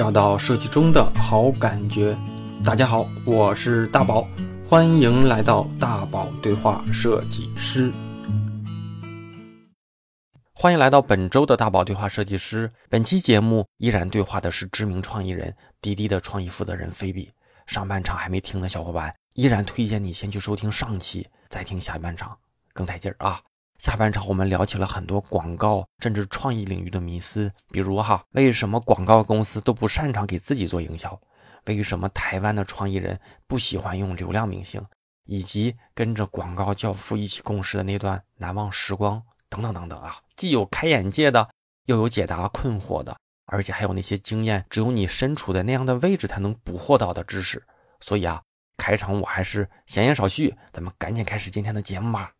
找到设计中的好感觉。大家好，我是大宝，欢迎来到大宝对话设计师。欢迎来到本周的大宝对话设计师。本期节目依然对话的是知名创意人滴滴的创意负责人菲比。上半场还没听的小伙伴，依然推荐你先去收听上期，再听下半场，更带劲儿啊！下半场我们聊起了很多广告甚至创意领域的迷思，比如哈，为什么广告公司都不擅长给自己做营销？为什么台湾的创意人不喜欢用流量明星？以及跟着广告教父一起共事的那段难忘时光，等等等等啊！既有开眼界的，又有解答困惑的，而且还有那些经验只有你身处在那样的位置才能捕获到的知识。所以啊，开场我还是闲言少叙，咱们赶紧开始今天的节目吧。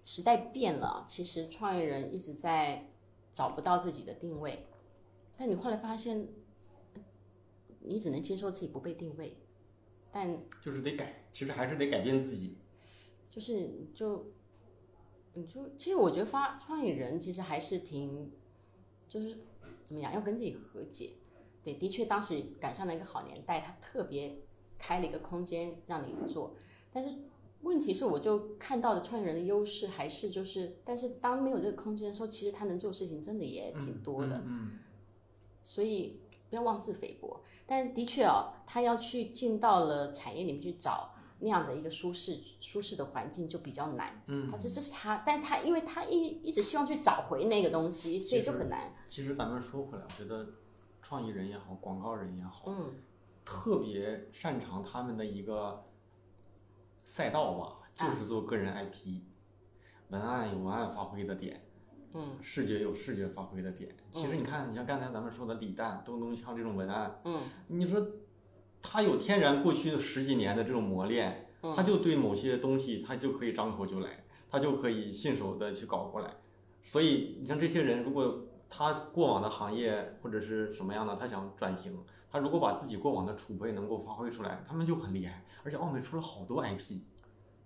就是时代变了，其实创业人一直在找不到自己的定位，但你后来发现，你只能接受自己不被定位，但就是得改，其实还是得改变自己。就是就你就其实我觉得发创意人其实还是挺，就是怎么样要跟自己和解。对，的确当时赶上了一个好年代，他特别开了一个空间让你做，但是。问题是，我就看到的创业人的优势还是就是，但是当没有这个空间的时候，其实他能做的事情真的也挺多的。嗯，所以不要妄自菲薄。但的确哦，他要去进到了产业里面去找那样的一个舒适舒适的环境就比较难。嗯，他这这是他，但他因为他一一直希望去找回那个东西，所以就很难。其实咱们说回来，我觉得创意人也好，广告人也好，嗯，特别擅长他们的一个。赛道吧，就是做个人 IP，文案有文案发挥的点，嗯，视觉有视觉发挥的点。其实你看，你像刚才咱们说的李诞、东东锵这种文案，嗯，你说他有天然过去十几年的这种磨练，他就对某些东西他就可以张口就来，他就可以信手的去搞过来。所以你像这些人，如果他过往的行业或者是什么样的，他想转型。他如果把自己过往的储备能够发挥出来，他们就很厉害。而且奥美出了好多 IP，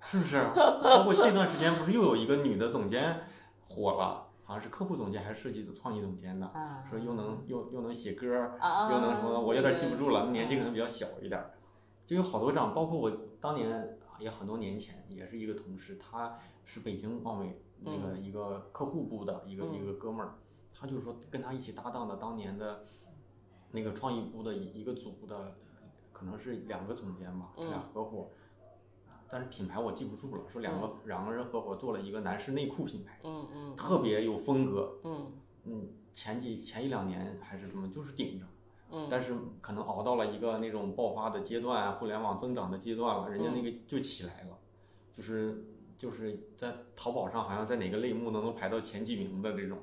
是不是？包括这段时间不是又有一个女的总监火了，好像是客户总监还是设计组创意总监的，说又能又又能写歌，又能什么？我有点记不住了，年纪可能比较小一点。就有好多这样，包括我当年也很多年前也是一个同事，他是北京奥美那个一个客户部的一个一个哥们儿，他就说跟他一起搭档的当年的。那个创意部的一一个组的，可能是两个总监吧，他俩合伙，但是品牌我记不住了。说两个两个人合伙做了一个男士内裤品牌，嗯嗯，特别有风格，嗯。嗯，前几前一两年还是什么，就是顶着，嗯，但是可能熬到了一个那种爆发的阶段，互联网增长的阶段了，人家那个就起来了，就是就是在淘宝上好像在哪个类目都能排到前几名的这种。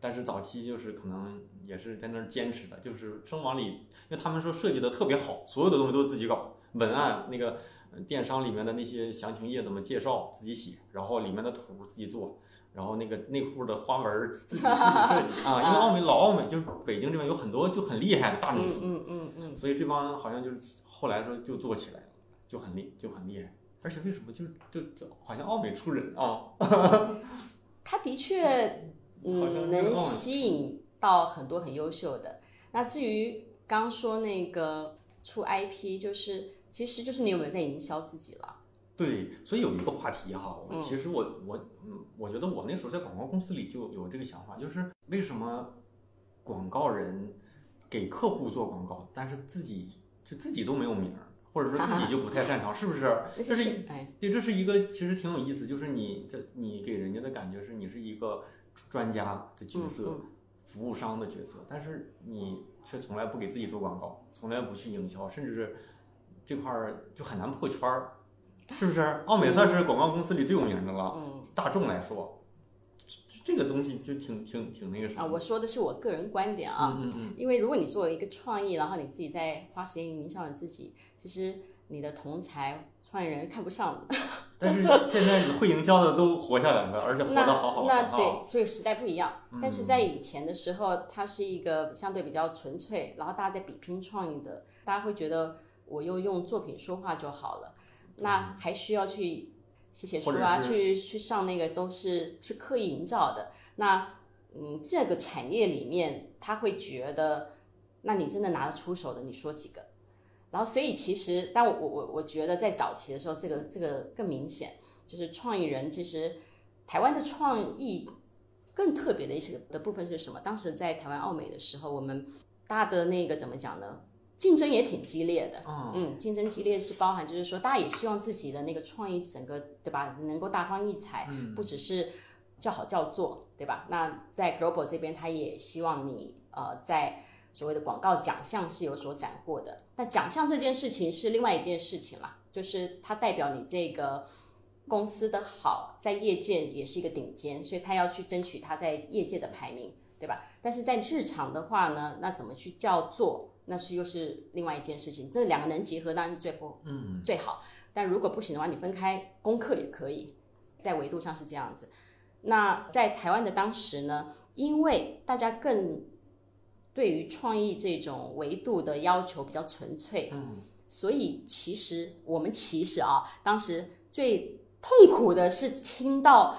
但是早期就是可能也是在那儿坚持的，就是生往里，因为他们说设计的特别好，所有的东西都是自己搞，文案那个电商里面的那些详情页怎么介绍自己写，然后里面的图自己做，然后那个内裤的花纹自己自己设计 啊，因为奥美老奥美就是北京这边有很多就很厉害的大明星，嗯嗯嗯，所以这帮好像就是后来说就做起来了，就很厉就很厉害，而且为什么就就就好像奥美出人啊？他的确。嗯，能吸引到很多很优秀的。那至于刚说那个出 IP，就是其实就是你有没有在营销自己了？对，所以有一个话题哈，其实我我嗯，我觉得我那时候在广告公司里就有这个想法，就是为什么广告人给客户做广告，但是自己就自己都没有名儿，或者说自己就不太擅长，是不是？这是哎，对，这是一个其实挺有意思，就是你这你给人家的感觉是你是一个。专家的角色，服务商的角色，但是你却从来不给自己做广告，从来不去营销，甚至是这块儿就很难破圈儿，是不是？奥美算是广告公司里最有名的了。大众来说，这个东西就挺挺挺那个啥。啊，我说的是我个人观点啊。嗯嗯。因为如果你作为一个创意，然后你自己在花时间营销你自己，其实你的同才创业人看不上的。但是现在会营销的都活下来了，而且活得好好那对，所以时代不一样。但是在以前的时候，它是一个相对比较纯粹，然后大家在比拼创意的，大家会觉得我又用作品说话就好了，那还需要去写写书啊，去去上那个都是是刻意营造的。那嗯，这个产业里面，他会觉得，那你真的拿得出手的，你说几个？然后，所以其实，但我我我觉得在早期的时候，这个这个更明显，就是创意人其实台湾的创意更特别的一些的部分是什么？当时在台湾奥美的时候，我们大家的那个怎么讲呢？竞争也挺激烈的，嗯，竞争激烈是包含就是说，大家也希望自己的那个创意整个对吧，能够大放异彩，不只是叫好叫座，对吧？那在 Global 这边，他也希望你呃在所谓的广告奖项是有所斩获的。但奖项这件事情是另外一件事情啦，就是它代表你这个公司的好，在业界也是一个顶尖，所以他要去争取他在业界的排名，对吧？但是在日常的话呢，那怎么去叫做？那是又是另外一件事情，这两个能结合当然是最不嗯最好，但如果不行的话，你分开功课也可以，在维度上是这样子。那在台湾的当时呢，因为大家更对于创意这种维度的要求比较纯粹，嗯，所以其实我们其实啊，当时最痛苦的是听到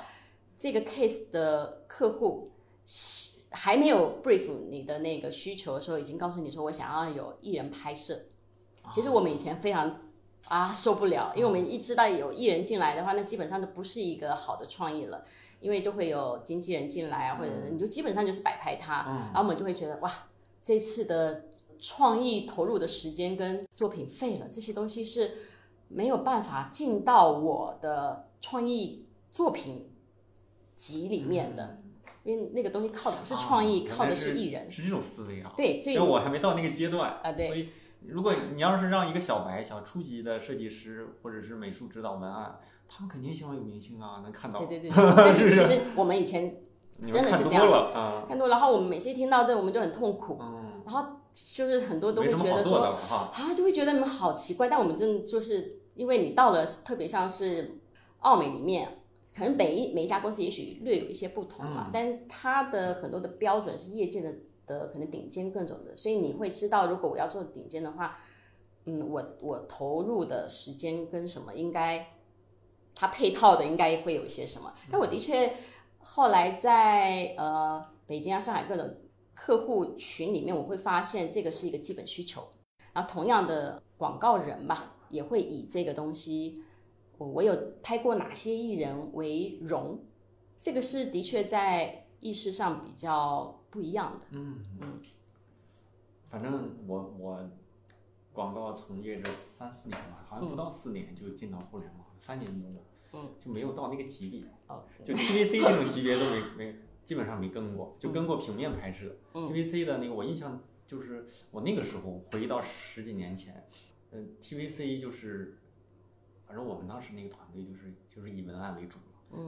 这个 case 的客户。还没有 brief 你的那个需求的时候，已经告诉你说我想要有艺人拍摄。其实我们以前非常啊受不了，因为我们一知道有艺人进来的话，那基本上都不是一个好的创意了，因为都会有经纪人进来啊，或者你就基本上就是摆拍他，然后我们就会觉得哇，这次的创意投入的时间跟作品废了，这些东西是没有办法进到我的创意作品集里面的。因为那个东西靠的不是创意，靠的是艺人，是这种思维啊。对，所以我还没到那个阶段啊。对，所以如果你要是让一个小白、小初级的设计师或者是美术指导文案，他们肯定希望有明星啊，能看到。对对对。但是其实我们以前真的是这样子，看多，然后我们每次听到这，我们就很痛苦。嗯。然后就是很多都会觉得说啊，就会觉得你们好奇怪。但我们真的就是因为你到了，特别像是奥美里面。可能每一每一家公司也许略有一些不同嘛，但它的很多的标准是业界的的可能顶尖各种的，所以你会知道，如果我要做顶尖的话，嗯，我我投入的时间跟什么应该，它配套的应该会有一些什么。但我的确后来在呃北京啊、上海各种客户群里面，我会发现这个是一个基本需求。然后同样的广告人嘛，也会以这个东西。我我有拍过哪些艺人为荣？这个是的确在意识上比较不一样的。嗯嗯。反正我我广告从业这三四年吧，好像不到四年就进到互联网，三年多，嗯，就没有到那个级别。哦。就 TVC 这种级别都没 没，基本上没跟过，就跟过平面拍摄。TVC 的那个我印象就是我那个时候回忆到十几年前，嗯，TVC 就是。反正我们当时那个团队就是就是以文案为主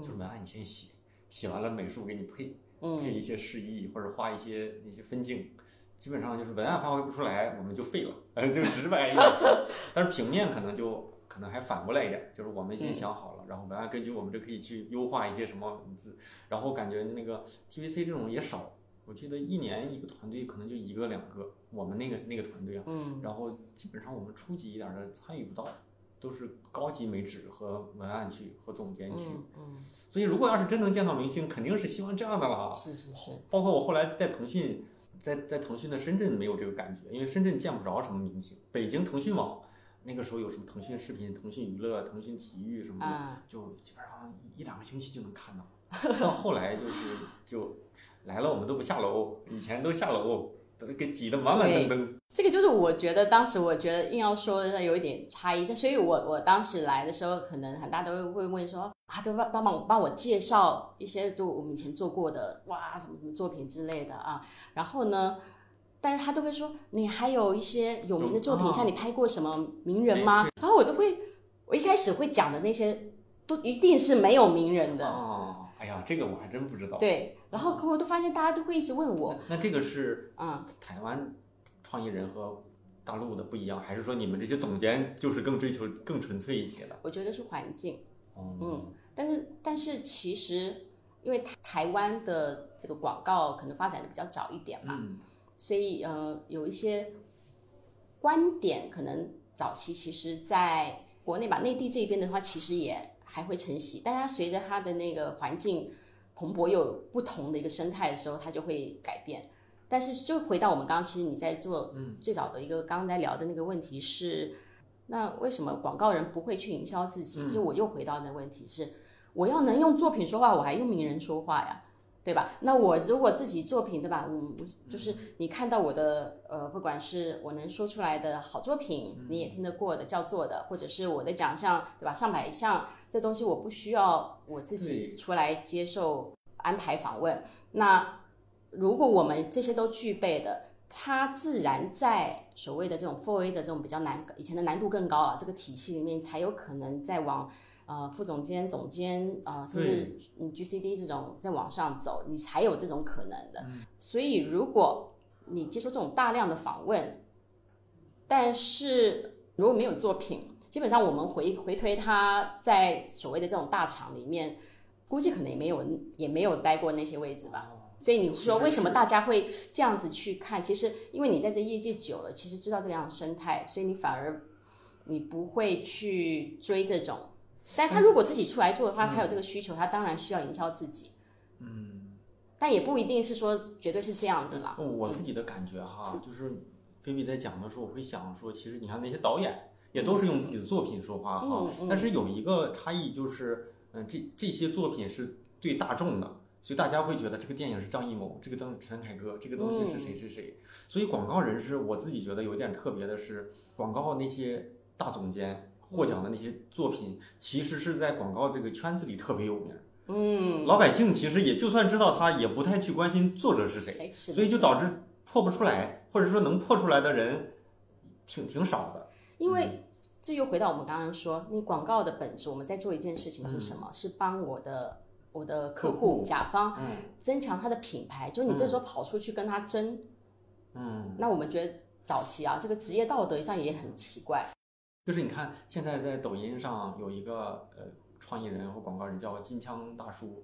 就是文案你先写，写完了美术给你配，配一些示意或者画一些那些分镜，基本上就是文案发挥不出来，我们就废了，就直白一点。但是平面可能就可能还反过来一点，就是我们先想好了，然后文案根据我们这可以去优化一些什么文字，然后感觉那个 TVC 这种也少，我记得一年一个团队可能就一个两个，我们那个那个团队啊，然后基本上我们初级一点的参与不到。都是高级美指和文案去和总监去，嗯，所以如果要是真能见到明星，肯定是希望这样的了。是是是。包括我后来在腾讯，在在腾讯的深圳没有这个感觉，因为深圳见不着什么明星。北京腾讯网那个时候有什么腾讯视频、腾讯娱乐、腾讯体育什么的，就基本上一两个星期就能看到。到后来就是 就来了，我们都不下楼，以前都下楼。都给挤得满满登登。这个就是我觉得当时我觉得硬要说有一点差异，所以我我当时来的时候，可能很大都会问说啊，都帮帮忙帮我介绍一些就我们以前做过的哇什么什么作品之类的啊。然后呢，但是他都会说你还有一些有名的作品，像你拍过什么名人吗？然后我都会，我一开始会讲的那些都一定是没有名人的。哦，哎呀，这个我还真不知道。对。然后，可我都发现大家都会一直问我。那这个是啊，台湾创意人和大陆的不一样，还是说你们这些总监就是更追求更纯粹一些的？我觉得是环境。哦。嗯，但是但是其实，因为台湾的这个广告可能发展的比较早一点嘛，所以呃，有一些观点可能早期其实在国内吧，内地这边的话，其实也还会承袭。大家随着它的那个环境。蓬勃又有不同的一个生态的时候，它就会改变。但是就回到我们刚刚，其实你在做最早的一个刚刚在聊的那个问题是，那为什么广告人不会去营销自己？其实我又回到那个问题是，我要能用作品说话，我还用名人说话呀。对吧？那我如果自己作品，对吧？我就是你看到我的呃，不管是我能说出来的好作品，你也听得过的叫做的，或者是我的奖项，对吧？上百项这东西我不需要我自己出来接受安排访问。那如果我们这些都具备的，它自然在所谓的这种 Four A 的这种比较难，以前的难度更高了，这个体系里面才有可能再往。呃，副总监、总监，呃，甚至嗯 GCD 这种在往上走，你才有这种可能的。所以，如果你接受这种大量的访问，但是如果没有作品，基本上我们回回推他在所谓的这种大厂里面，估计可能也没有也没有待过那些位置吧。所以你说为什么大家会这样子去看？其实因为你在这业界久了，其实知道这样的生态，所以你反而你不会去追这种。但他如果自己出来做的话，他有这个需求，他当然需要营销自己。嗯，但也不一定是说绝对是这样子啦。我自己的感觉哈，就是菲比在讲的时候，我会想说，其实你看那些导演也都是用自己的作品说话哈。但是有一个差异就是，嗯，这这些作品是对大众的，所以大家会觉得这个电影是张艺谋，这个张陈凯歌，这个东西是谁谁谁。所以广告人是我自己觉得有点特别的是，广告那些大总监。获奖的那些作品，其实是在广告这个圈子里特别有名。嗯，老百姓其实也就算知道他，也不太去关心作者是谁，所以就导致破不出来，或者说能破出来的人挺挺少的。因为这又回到我们刚刚说，你广告的本质，我们在做一件事情是什么？是帮我的我的客户甲方增强他的品牌。就你这时候跑出去跟他争，嗯，那我们觉得早期啊，这个职业道德上也很奇怪。就是你看，现在在抖音上有一个呃创意人或广告人叫金枪大叔，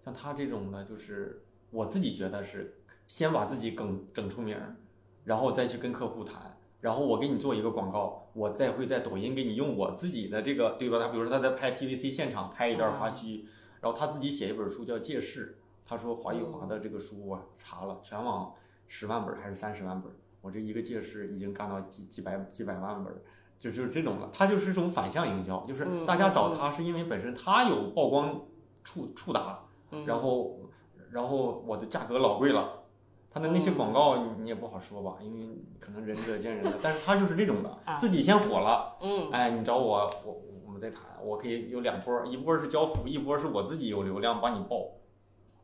像他这种的，就是我自己觉得是先把自己梗整出名儿，然后再去跟客户谈，然后我给你做一个广告，我再会在抖音给你用我自己的这个对吧？他比如说他在拍 TVC 现场拍一段花絮，然后他自己写一本书叫《借势》，他说华语华的这个书啊查了全网十万本还是三十万本，我这一个借势已经干到几几百几百万本。就就是这种的，他就是这种反向营销，就是大家找他是因为本身他有曝光触触达，然后然后我的价格老贵了，他的那些广告你也不好说吧，因为可能仁者见仁的，但是他就是这种的，自己先火了，嗯，哎，你找我，我我们再谈，我可以有两波，一波是交付，一波是我自己有流量帮你爆。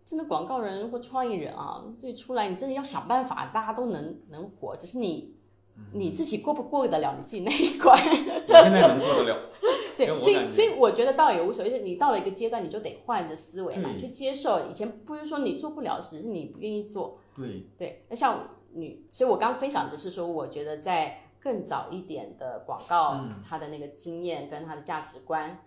真的广告人或创意人啊，自己出来，你真的要想办法，大家都能能火，只是你。你自己过不过得了你自己那一关？我现在能过得了。对，所以所以我觉得倒也无所谓。你到了一个阶段，你就得换着思维嘛，去接受。以前不是说你做不了，只是你不愿意做。对对，那像你，所以我刚分享只是说，我觉得在更早一点的广告，它的那个经验跟它的价值观，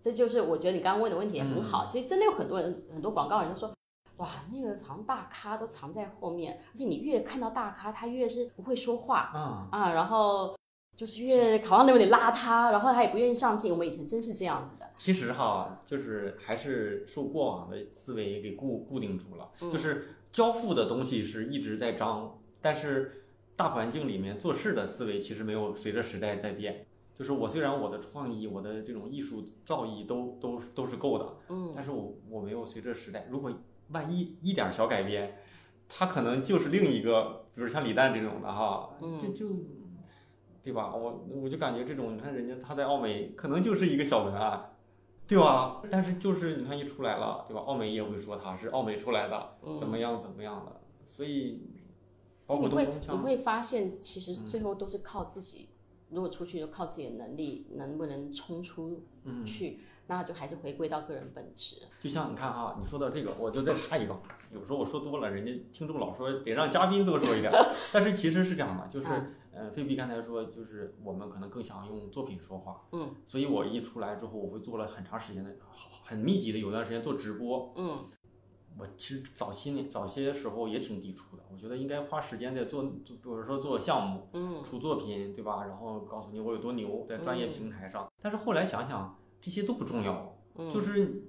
这就是我觉得你刚刚问的问题也很好。其实真的有很多人，很多广告人都说。哇，那个好像大咖都藏在后面，而且你越看到大咖，他越是不会说话啊啊，然后就是越好像有点邋遢，然后他也不愿意上镜。我们以前真是这样子的。其实哈，就是还是受过往的思维给固固定住了，就是交付的东西是一直在涨，但是大环境里面做事的思维其实没有随着时代在变。就是我虽然我的创意、我的这种艺术造诣都都都是够的，嗯，但是我我没有随着时代，如果。万一一点小改变，他可能就是另一个，比如像李诞这种的哈，就就，对吧？我我就感觉这种，你看人家他在奥美可能就是一个小文案，对吧？但是就是你看一出来了，对吧？奥美也会说他是奥美出来的，怎么样怎么样的，所以，你会你会发现，其实最后都是靠自己，如果出去就靠自己的能力，能不能冲出去。那就还是回归到个人本质。就像你看啊，你说到这个，我就再插一个。有时候我说多了，人家听众老说得让嘉宾多说一点。但是其实是这样的，就是，呃，菲比刚才说，就是我们可能更想用作品说话。嗯。所以我一出来之后，我会做了很长时间的、很密集的，有段时间做直播。嗯。我其实早期年，早些时候也挺抵触的。我觉得应该花时间在做，就比如说做项目，嗯，出作品，对吧？然后告诉你我有多牛，在专业平台上。但是后来想想。这些都不重要，就是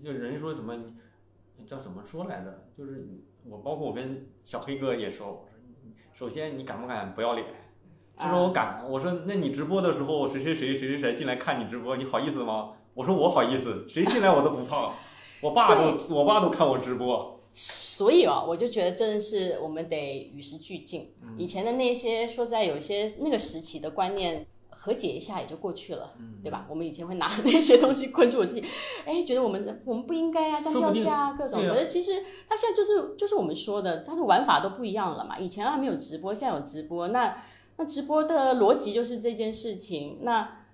就人说什么，叫怎么说来着？就是我包括我跟小黑哥也说，首先你敢不敢不要脸？他说我敢。我说那你直播的时候谁谁谁谁谁谁进来看你直播，你好意思吗？我说我好意思，谁进来我都不怕。我爸都我爸都看我直播。所以啊，我就觉得真的是我们得与时俱进。以前的那些说实在有一些那个时期的观念。和解一下也就过去了，对吧？我们以前会拿 那些东西困住我自己，哎，觉得我们我们不应该啊，要掉价啊，各种。可是其实他现在就是就是我们说的，他的玩法都不一样了嘛。以前还没有直播，现在有直播，那那直播的逻辑就是这件事情，那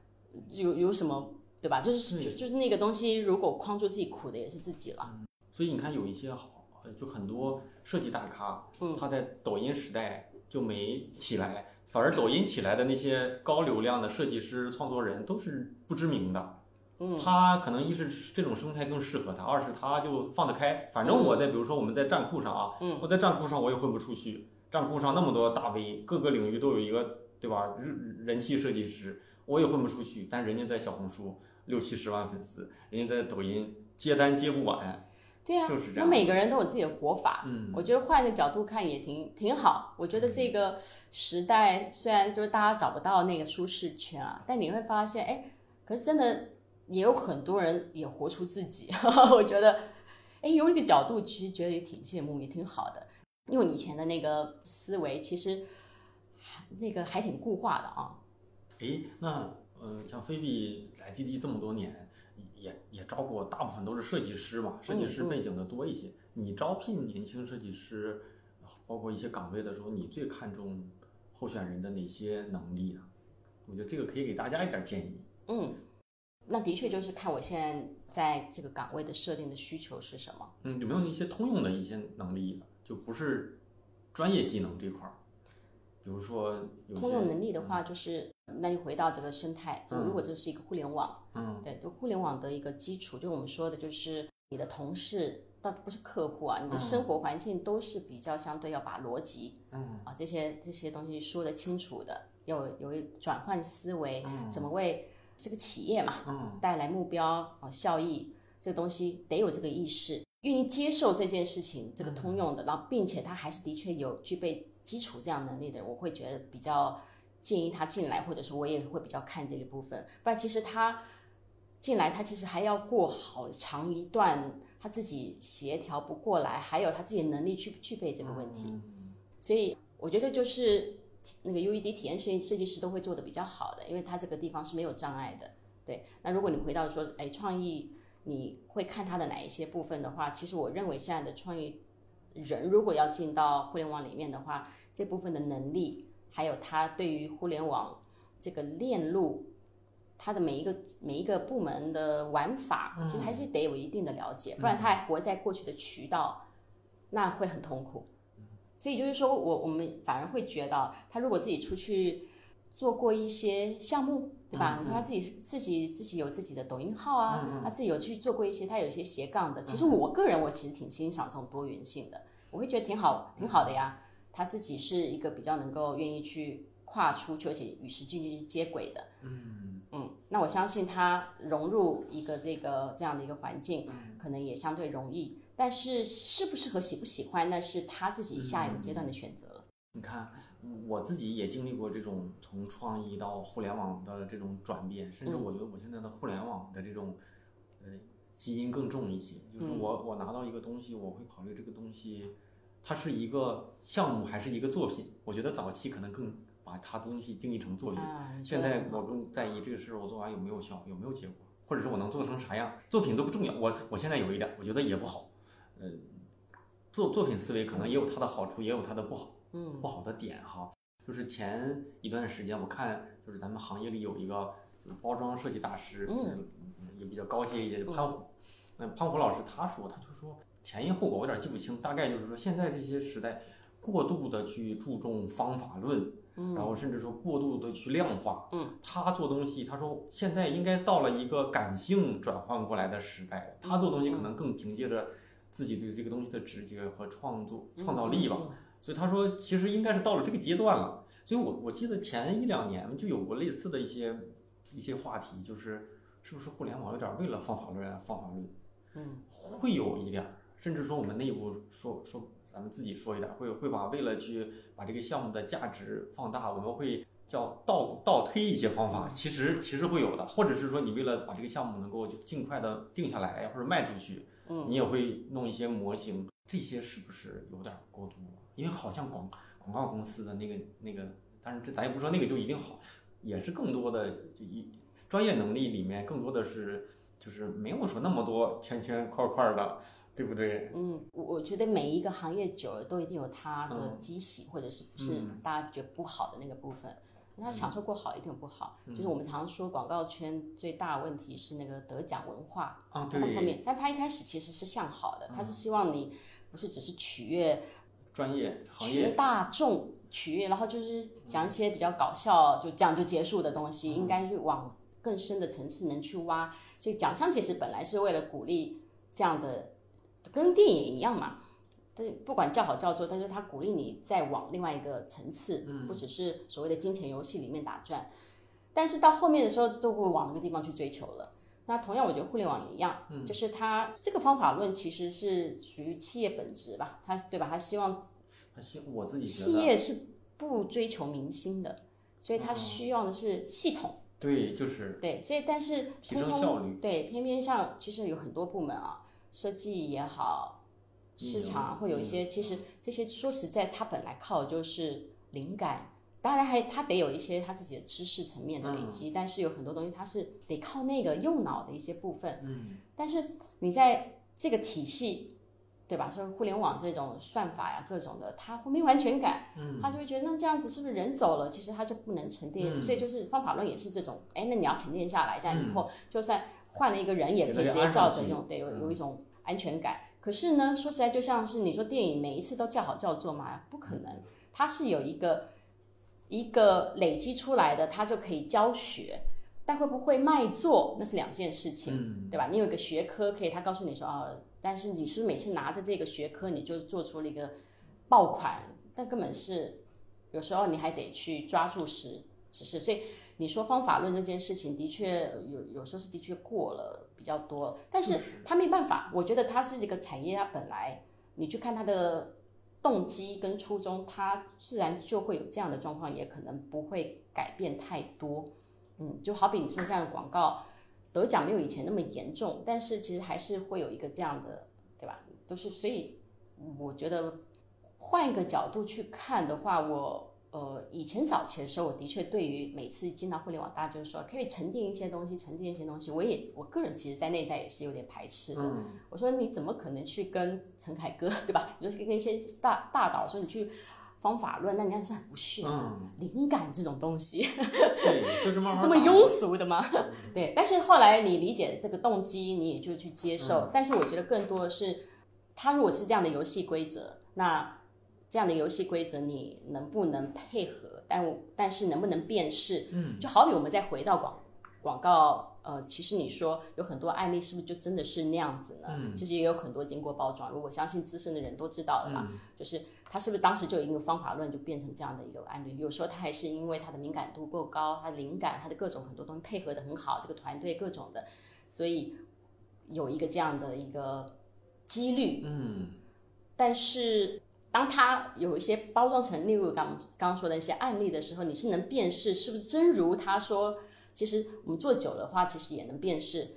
有有什么对吧？就是就就是那个东西，如果框住自己，苦的也是自己了。所以你看，有一些好，就很多设计大咖，他在抖音时代就没起来。反而抖音起来的那些高流量的设计师、创作人都是不知名的。嗯，他可能一是这种生态更适合他，二是他就放得开。反正我在，比如说我们在站酷上啊，我在站酷上我也混不出去。站酷上那么多大 V，各个领域都有一个，对吧？人人气设计师，我也混不出去。但人家在小红书六七十万粉丝，人家在抖音接单接不完。对呀，就是这样。那每个人都有自己的活法，嗯，我觉得换一个角度看也挺挺好。我觉得这个时代虽然就是大家找不到那个舒适圈啊，但你会发现，哎，可是真的也有很多人也活出自己。我觉得，哎，有一个角度其实觉得也挺羡慕，也挺好的。用以前的那个思维其实那个还挺固化的啊。哎，那嗯，像菲比来基地这么多年。也也招过，大部分都是设计师嘛，设计师背景的多一些。你招聘年轻设计师，包括一些岗位的时候，你最看重候选人的哪些能力呢？我觉得这个可以给大家一点建议。嗯，那的确就是看我现在在这个岗位的设定的需求是什么。嗯，有没有一些通用的一些能力，就不是专业技能这块儿？比如说，通用能力的话，就是那就回到这个生态。就如果这是一个互联网，嗯，对，就互联网的一个基础，就我们说的，就是你的同事，倒不是客户啊，你的生活环境都是比较相对要把逻辑，嗯，啊这些这些东西说得清楚的，要有一转换思维，怎么为这个企业嘛，嗯，带来目标啊效益，这个东西得有这个意识，愿意接受这件事情，这个通用的，然后并且他还是的确有具备。基础这样能力的人，我会觉得比较建议他进来，或者是我也会比较看这个部分。不然，其实他进来，他其实还要过好长一段他自己协调不过来，还有他自己能力具不具备这个问题。所以，我觉得就是那个 UED 体验设计设计师都会做的比较好的，因为他这个地方是没有障碍的。对，那如果你回到说，哎，创意，你会看他的哪一些部分的话，其实我认为现在的创意。人如果要进到互联网里面的话，这部分的能力，还有他对于互联网这个链路，他的每一个每一个部门的玩法，其实还是得有一定的了解，不然他还活在过去的渠道，那会很痛苦。所以就是说我我们反而会觉得，他如果自己出去做过一些项目。对吧？你说他自己自己自己有自己的抖音号啊，他自己有去做过一些，他有一些斜杠的。其实我个人我其实挺欣赏这种多元性的，我会觉得挺好挺好的呀。他自己是一个比较能够愿意去跨出去，而且与时俱进接轨的。嗯嗯，那我相信他融入一个这个这样的一个环境，可能也相对容易。但是适不适合、喜不喜欢，那是他自己下一个阶段的选择。你看，我自己也经历过这种从创意到互联网的这种转变，甚至我觉得我现在的互联网的这种，呃，基因更重一些。就是我我拿到一个东西，我会考虑这个东西，它是一个项目还是一个作品。我觉得早期可能更把它东西定义成作品，现在我更在意这个事儿我做完有没有效，有没有结果，或者是我能做成啥样。作品都不重要，我我现在有一点，我觉得也不好。呃，作作品思维可能也有它的好处，也有它的不好。嗯，不好的点哈，就是前一段时间我看，就是咱们行业里有一个就是包装设计大师，就是也比较高阶一些，潘虎。那潘虎老师他说，他就说前因后果我有点记不清，大概就是说现在这些时代过度的去注重方法论，然后甚至说过度的去量化。嗯，他做东西，他说现在应该到了一个感性转换过来的时代，他做东西可能更凭借着自己对这个东西的直觉和创作创造力吧。所以他说，其实应该是到了这个阶段了。所以我我记得前一两年就有过类似的一些一些话题，就是是不是互联网有点为了放法论，放法论，嗯，会有一点，甚至说我们内部说说咱们自己说一点，会会把为了去把这个项目的价值放大，我们会叫倒倒推一些方法，其实其实会有的，或者是说你为了把这个项目能够就尽快的定下来或者卖出去，嗯，你也会弄一些模型，这些是不是有点过度了？因为好像广广告公司的那个那个，但是这咱也不说那个就一定好，也是更多的就一专业能力里面更多的是就是没有说那么多圈圈块块的，对不对？嗯，我我觉得每一个行业久了都一定有它的嗯畸形，或者是不是嗯大家觉得不好的那个部分。那享受过好一定不好，嗯就是我们常说广告圈最大问题是那个得奖文化，啊，它到后，面，但他一开始其实是向好的，他是希望你不是只是取悦专业行业，大众，取悦，然后就是讲一些比较搞笑，就这样就结束的东西，嗯应该去往更深的层次能去挖。所以奖项其实本来是为了鼓励这样的，跟电影一样嘛。但是不管叫好叫座，但是他鼓励你再往另外一个层次，嗯不只是所谓的金钱游戏里面打转。但是到后面的时候，都会往那个地方去追求了。那同样，我觉得互联网也一样，嗯就是它这个方法论其实是属于企业本质吧，它对吧？它希望而且我自己企，业是不追求明星的，所以它嗯需要的是系统。对，就是对，所以但是提升通通效率对，偏偏像其实有很多部门啊，设计也好，市场啊会有一嗯些，其实这些说实在，它本来靠的就是灵感。当然还他得有一些他自己的知识层面的累积，但是有很多东西他是得靠那个右脑的一些部分。嗯，但是你在这个体系，对吧？说互联网这种算法呀，各种的，他会没有安全感，嗯。他就会觉得那这样子是不是人走了，其实他就不能沉淀，嗯。所以就是方法论也是这种，哎，那你要沉淀下来，这样以后就算换了一个人，也可以直接照着用，对，有有一种安全感。可是呢，说实在，就像是你说电影每一次都叫好叫座嘛，不可能，它是有一个一个累积出来的，它就可以教学。但会不会卖座，那是两件事情。嗯，对吧？你有个学科可以，他告诉你说啊，但是你是不是每次拿着这个学科，你就做出了一个爆款？但根本是有时候你还得去抓住实实事。所以你说方法论这件事情，的确有有时候是的确过了比较多，但是他没办法。我觉得它是一个产业，它本来你去看它的动机跟初衷，它自然就会有这样的状况，也可能不会改变太多。嗯，就好比你说像广告得奖没有以前那么严重，但是其实还是会有一个这样的，对吧？都是所以我觉得换一个角度去看的话，我呃以前早期的时候，我的确对于每次进到互联网，大家就是说可以沉淀一些东西，沉淀一些东西，我也我个人其实在内在也是有点排斥的。嗯我说你怎么可能去跟陈凯歌对吧？你说跟一些大大导说你去方法论，那你看是很不屑的。嗯，灵感这种东西，对，就是 这么庸俗的吗？对，但是后来你理解这个动机，你也就去接嗯受。但是我觉得更多的是，他如果是这样的游戏规则，那这样的游戏规则你能不能配合？但但是能不能辨识？嗯，就好比我们再回到广广告，呃，其实你说有很多案例，是不是就真的是那样子呢？嗯其实也有很多经过包装，如果相信资深的人都知道的啦。嗯就是他是不是当时就有一个方法论，就变成这样的一个案例？有时候他还是因为他的敏感度够高，他灵感，他的各种很多东西配合的很好，这个团队各种的，所以有一个这样的一个几率。嗯但是当他有一些包装成，例如刚刚刚说的一些案例的时候，你是能辨识是不是真如他说。其实我们做久的话，其实也能辨识，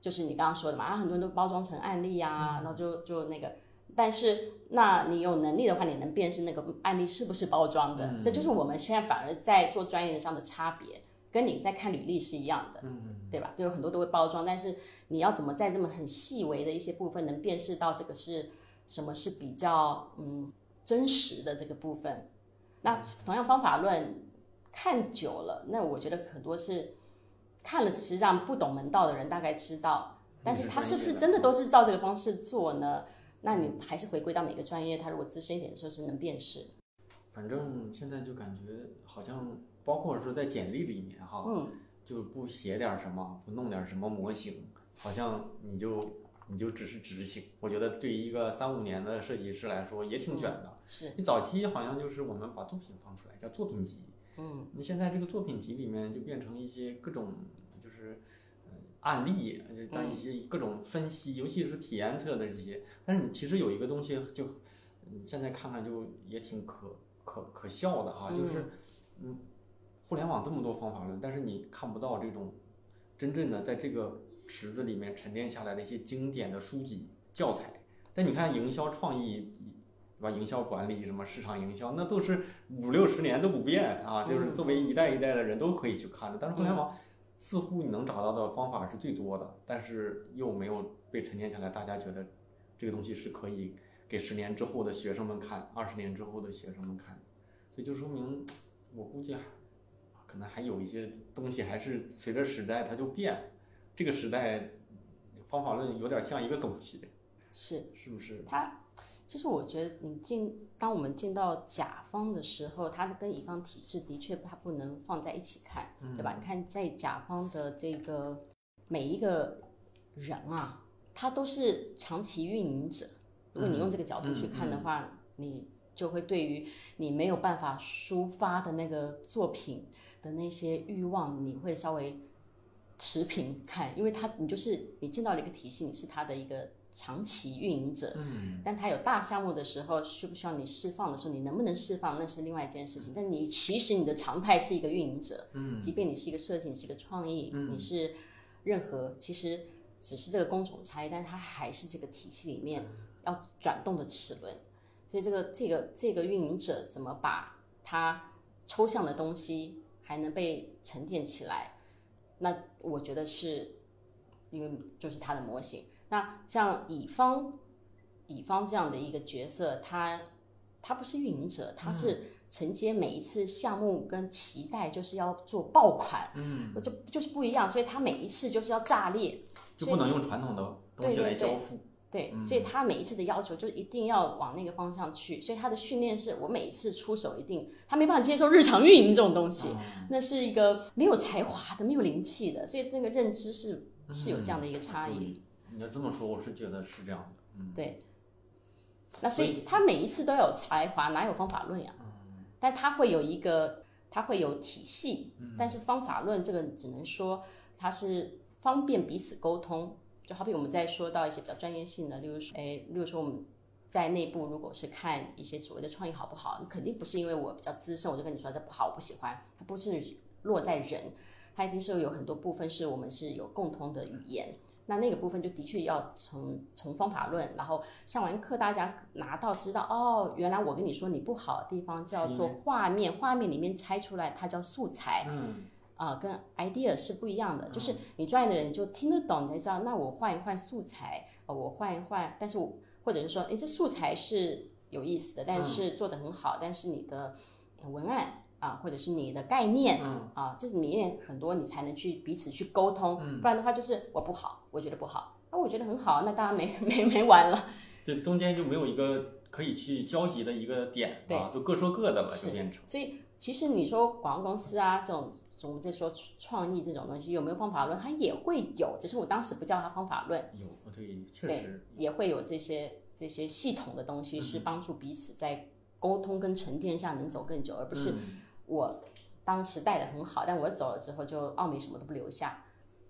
就是你刚刚说的嘛，啊，很多人都包装成案例啊，然后就就那个。但是，那你有能力的话，你能辨识那个案例是不是包装的？这就是我们现在反而在做专业上的差别，跟你在看履历是一样的，嗯对吧？就有很多都会包装，但是你要怎么在这么很细微的一些部分能辨识到这个是什么是比较嗯真实的这个部分？那同样方法论看久了，那我觉得很多是看了，只是让不懂门道的人大概知道，但是他是不是真的都是照这个方式做呢？那你还是回归到每个专业，他如果资深一点的时候是能辨识。反正现在就感觉好像，包括说在简历里面哈，嗯，就不写点什么，不弄点什么模型，好像你就你就只是执行。我觉得对于一个三五年的设计师来说也挺卷的。是，你早期好像就是我们把作品放出来叫作品集，嗯你现在这个作品集里面就变成一些各种就是呃案例，就当一些各种分析，尤其是体验测的这些。但是你其实有一个东西就，嗯，现在看看就也挺可可可笑的哈，就是嗯，互联网这么多方法论，但是你看不到这种真正的在这个池子里面沉淀下来的一些经典的书籍教材。但你看营销创意。对吧？营销管理什么市场营销，那都是五六十年都不变啊，就是作为一代一代的人都可以去看的。但是互联网似乎你能找到的方法是最多的，但是又没有被沉淀下来。大家觉得这个东西是可以给十年之后的学生们看，二十年之后的学生们看，所以就说明我估计可能还有一些东西还是随着时代它就变。这个时代方法论有点像一个总结，是是不是？它。其实我觉得，你进当我们进到甲方的时候，它跟乙方体制的确它不能放在一起看，对吧？你看在甲方的这个每一个人啊，他都是长期运营者。如果你用这个角度去看的话，你就会对于你没有办法抒发的那个作品的那些欲望，你会稍微持平看，因为他你就是你进到了一个体系，你是他的一个。长期运营者，嗯，但他有大项目的时候，需不需要你释放的时候，你能不能释放，那是另外一件事情。但你其实你的常态是一个运营者，嗯，即便你是一个设计，你是一个创意，你是任何，其实只是这个工种差异，但是它还是这个体系里面要转动的齿轮。所以这个这个这个运营者怎么把它抽象的东西还能被沉淀起来？那我觉得是因为就是它的模型。那像乙方，乙方这样的一个角色，他他不是运营者，他是承接每一次项目跟期待，就是要做爆款，嗯，就就是不一样，所以他每一次就是要炸裂，就不能用传统的东西来交付，对，所以他每一次的要求就一定要往那个方向去，所以他的训练是我每一次出手一定，他没办法接受日常运营这种东西，那是一个没有才华的、没有灵气的，所以那个认知是是有这样的一个差异。你要这么说，我是觉得是这样的，嗯，对。那所以他每一次都有才华，哪有方法论呀？嗯，但他会有一个，他会有体系，但是方法论这个只能说他是方便彼此沟通。就好比我们在说到一些比较专业性的，例如说，哎，例如说我们在内部如果是看一些所谓的创意好不好，你肯定不是因为我比较资深，我就跟你说这不好，我不喜欢。它不是落在人，它一定是有很多部分是我们是有共通的语言。那那个部分就的确要从从方法论，然后上完课大家拿到知道哦，原来我跟你说你不好的地方叫做画面，画面里面拆出来它叫素材，嗯，啊，跟 idea 是不一样的，就是你专业的人你就听得懂，你才知道。那我换一换素材，哦，我换一换，但是我或者是说，哎，这素材是有意思的，但是做的很好，但是你的文案。啊，或者是你的概念，啊，这里面很多你才能去彼此去沟通，不然的话就是我不好，我觉得不好，那我觉得很好，那当然没没没完了。这中间就没有一个可以去交集的一个点啊，都各说各的了，就变成。所以其实你说广告公司啊，这种我们在说创意这种东西有没有方法论，它也会有，只是我当时不叫它方法论。有，对，确实也会有这些这些系统的东西，是帮助彼此在沟通跟沉淀下能走更久，而不是。我当时带的很好，但我走了之后，就奥美什么都不留下。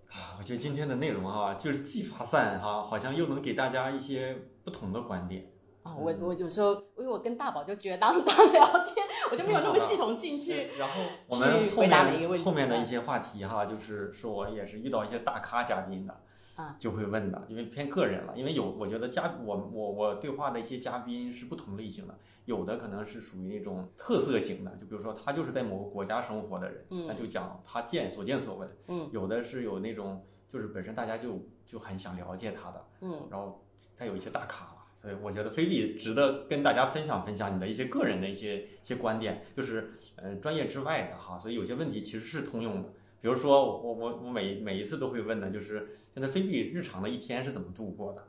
啊，我觉得今天的内容哈，就是既发散哈，好像又能给大家一些不同的观点。啊，我我有时候，因为我跟大宝就觉得当 当聊天，我就没有那么 系统性去。然后我们后面后面的一些话题哈，就是说我也是遇到一些大咖嘉宾的。啊，就会问的，因为偏个人了。因为有，我觉得嘉我我我对话的一些嘉宾是不同类型的，有的可能是属于那种特色型的，就比如说他就是在某个国家生活的人，那就讲他见所见所闻。嗯，有的是有那种就是本身大家就就很想了解他的，嗯，然后再有一些大咖所以我觉得菲比值得跟大家分享分享你的一些个人的一些一些观点，就是呃专业之外的哈。所以有些问题其实是通用的，比如说我我我每每一次都会问的就是。现在菲比日常的一天是怎么度过的？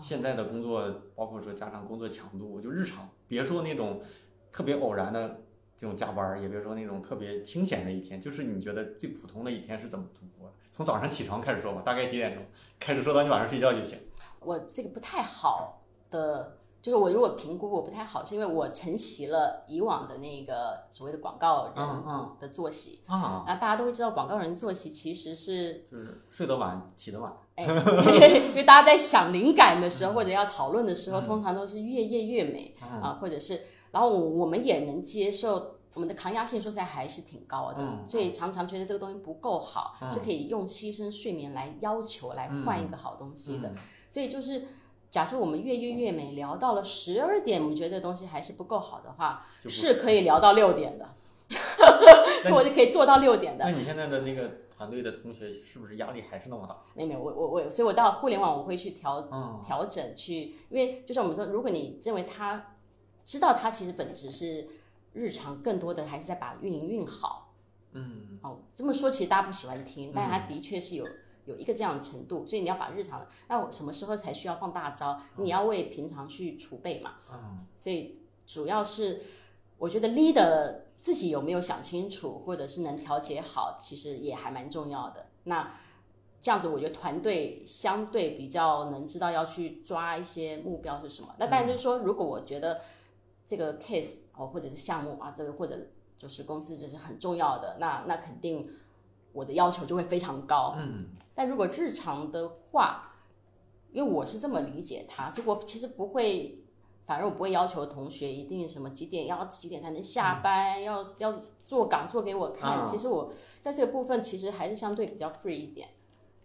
现在的工作，包括说加上工作强度，就日常，别说那种特别偶然的这种加班，也别说那种特别清闲的一天，就是你觉得最普通的一天是怎么度过的？从早上起床开始说吧，大概几点钟开始说到你晚上睡觉就行。我这个不太好的。就是我如果评估我不太好，是因为我承袭了以往的那个所谓的广告嗯人嗯的作息。啊，啊，大家都会知道，广告人作息其实是，就是睡得晚，起得晚。哎，因为大家在想灵感的时候，或者要讨论的时候，通常都是越夜越美嗯啊，或者是，然后我我们也能接受，我们的抗压性说实在还是挺高的，嗯所以常常觉得这个东西不够好，嗯是可以用牺牲睡眠来要求来换一个好东西的。嗯所以就是，假设我们越越越美聊到了十二点，我们觉得这东西还是不够好的话，是可以聊到六点的，所以我就可以做到六点的。那你现在的那个团队的同学是不是压力还是那么大？没有没有，我我我，所以我到互联网我会去调嗯调整去，因为就像我们说，如果你认为他知道他其实本质是日常更多的还是在把运营运好嗯哦。这么说其实大家不喜欢听，但他的确是有有一个这样的程度，所以你要把日常的，那我什么时候才需要放大招？你要为平常去储备嘛。嗯所以主要是我觉得 leader 自己有没有想清楚，或者是能调节好，其实也还蛮重要的。那这样子，我觉得团队相对比较能知道要去抓一些目标是什么。那当然就是说，如果我觉得这个 case 哦，或者是项目啊，这个或者就是公司这是很重要的，那那肯定我的要求就会非常高。嗯但如果日常的话，因为我是这么理解他，所以我其实不会，反而我不会要求同学一定什么几点要几点才能下班，要要做岗做给我看。啊其实我在这个部分其实还是相对比较 free 一点。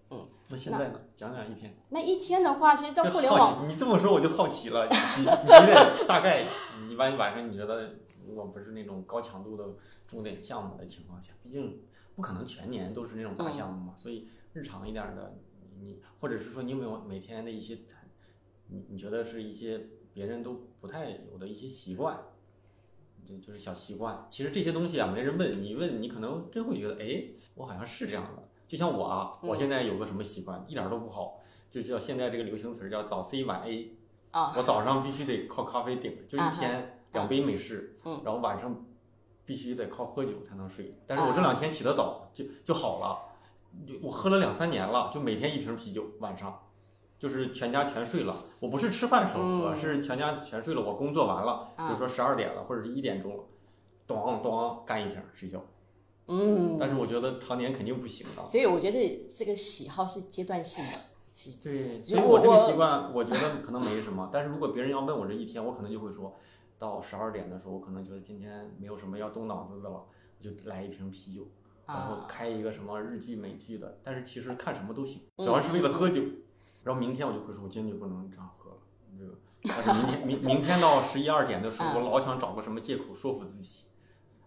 嗯那现在呢？讲讲一天。那一天的话，其实，在互联网，你这么说我就好奇了。你几你几点大概？你一般晚上你觉得，如果不是那种高强度的重点项目的情况下，毕竟不可能全年都是那种大项目嘛，所以日常一点儿的，你或者是说你有没有每天的一些，你你觉得是一些别人都不太有的一些习惯？就就是小习惯，其实这些东西啊，没人问你问，你可能真会觉得，哎，我好像是这样的。就像我啊，我现在有个什么习惯，一点儿都不好，就叫现在这个流行词儿叫早 C 晚 A。啊我早上必须得靠咖啡顶着，就一啊天两杯美式，嗯然后晚上必须得靠喝酒才能睡。但是我这两天起得早，就就好了。我喝了两三年了，就每天一瓶啤酒，晚上就是全家全睡了。我不是吃饭时候喝，嗯是全家全睡了。我工作完了，比啊如说十二点了，或者是一点钟了，咚咚干一瓶睡觉。嗯，但是我觉得常年肯定不行的。所以我觉得这这个喜好是阶段性的。喜对，所以我这个习惯，我觉得可能没什么。但是如果别人要问我这一天，我可能就会说，到十二点的时候，我可能觉得今天没有什么要动脑子的了，我就来一瓶啤酒，然后啊，开一个什么日剧、美剧的。但是其实看什么都行，嗯主要是为了喝酒。然后明天我就会说，我今天就不能这样喝了。这个，但是明天明明天到十一二点的时候，我老想找个什么借口说服自己。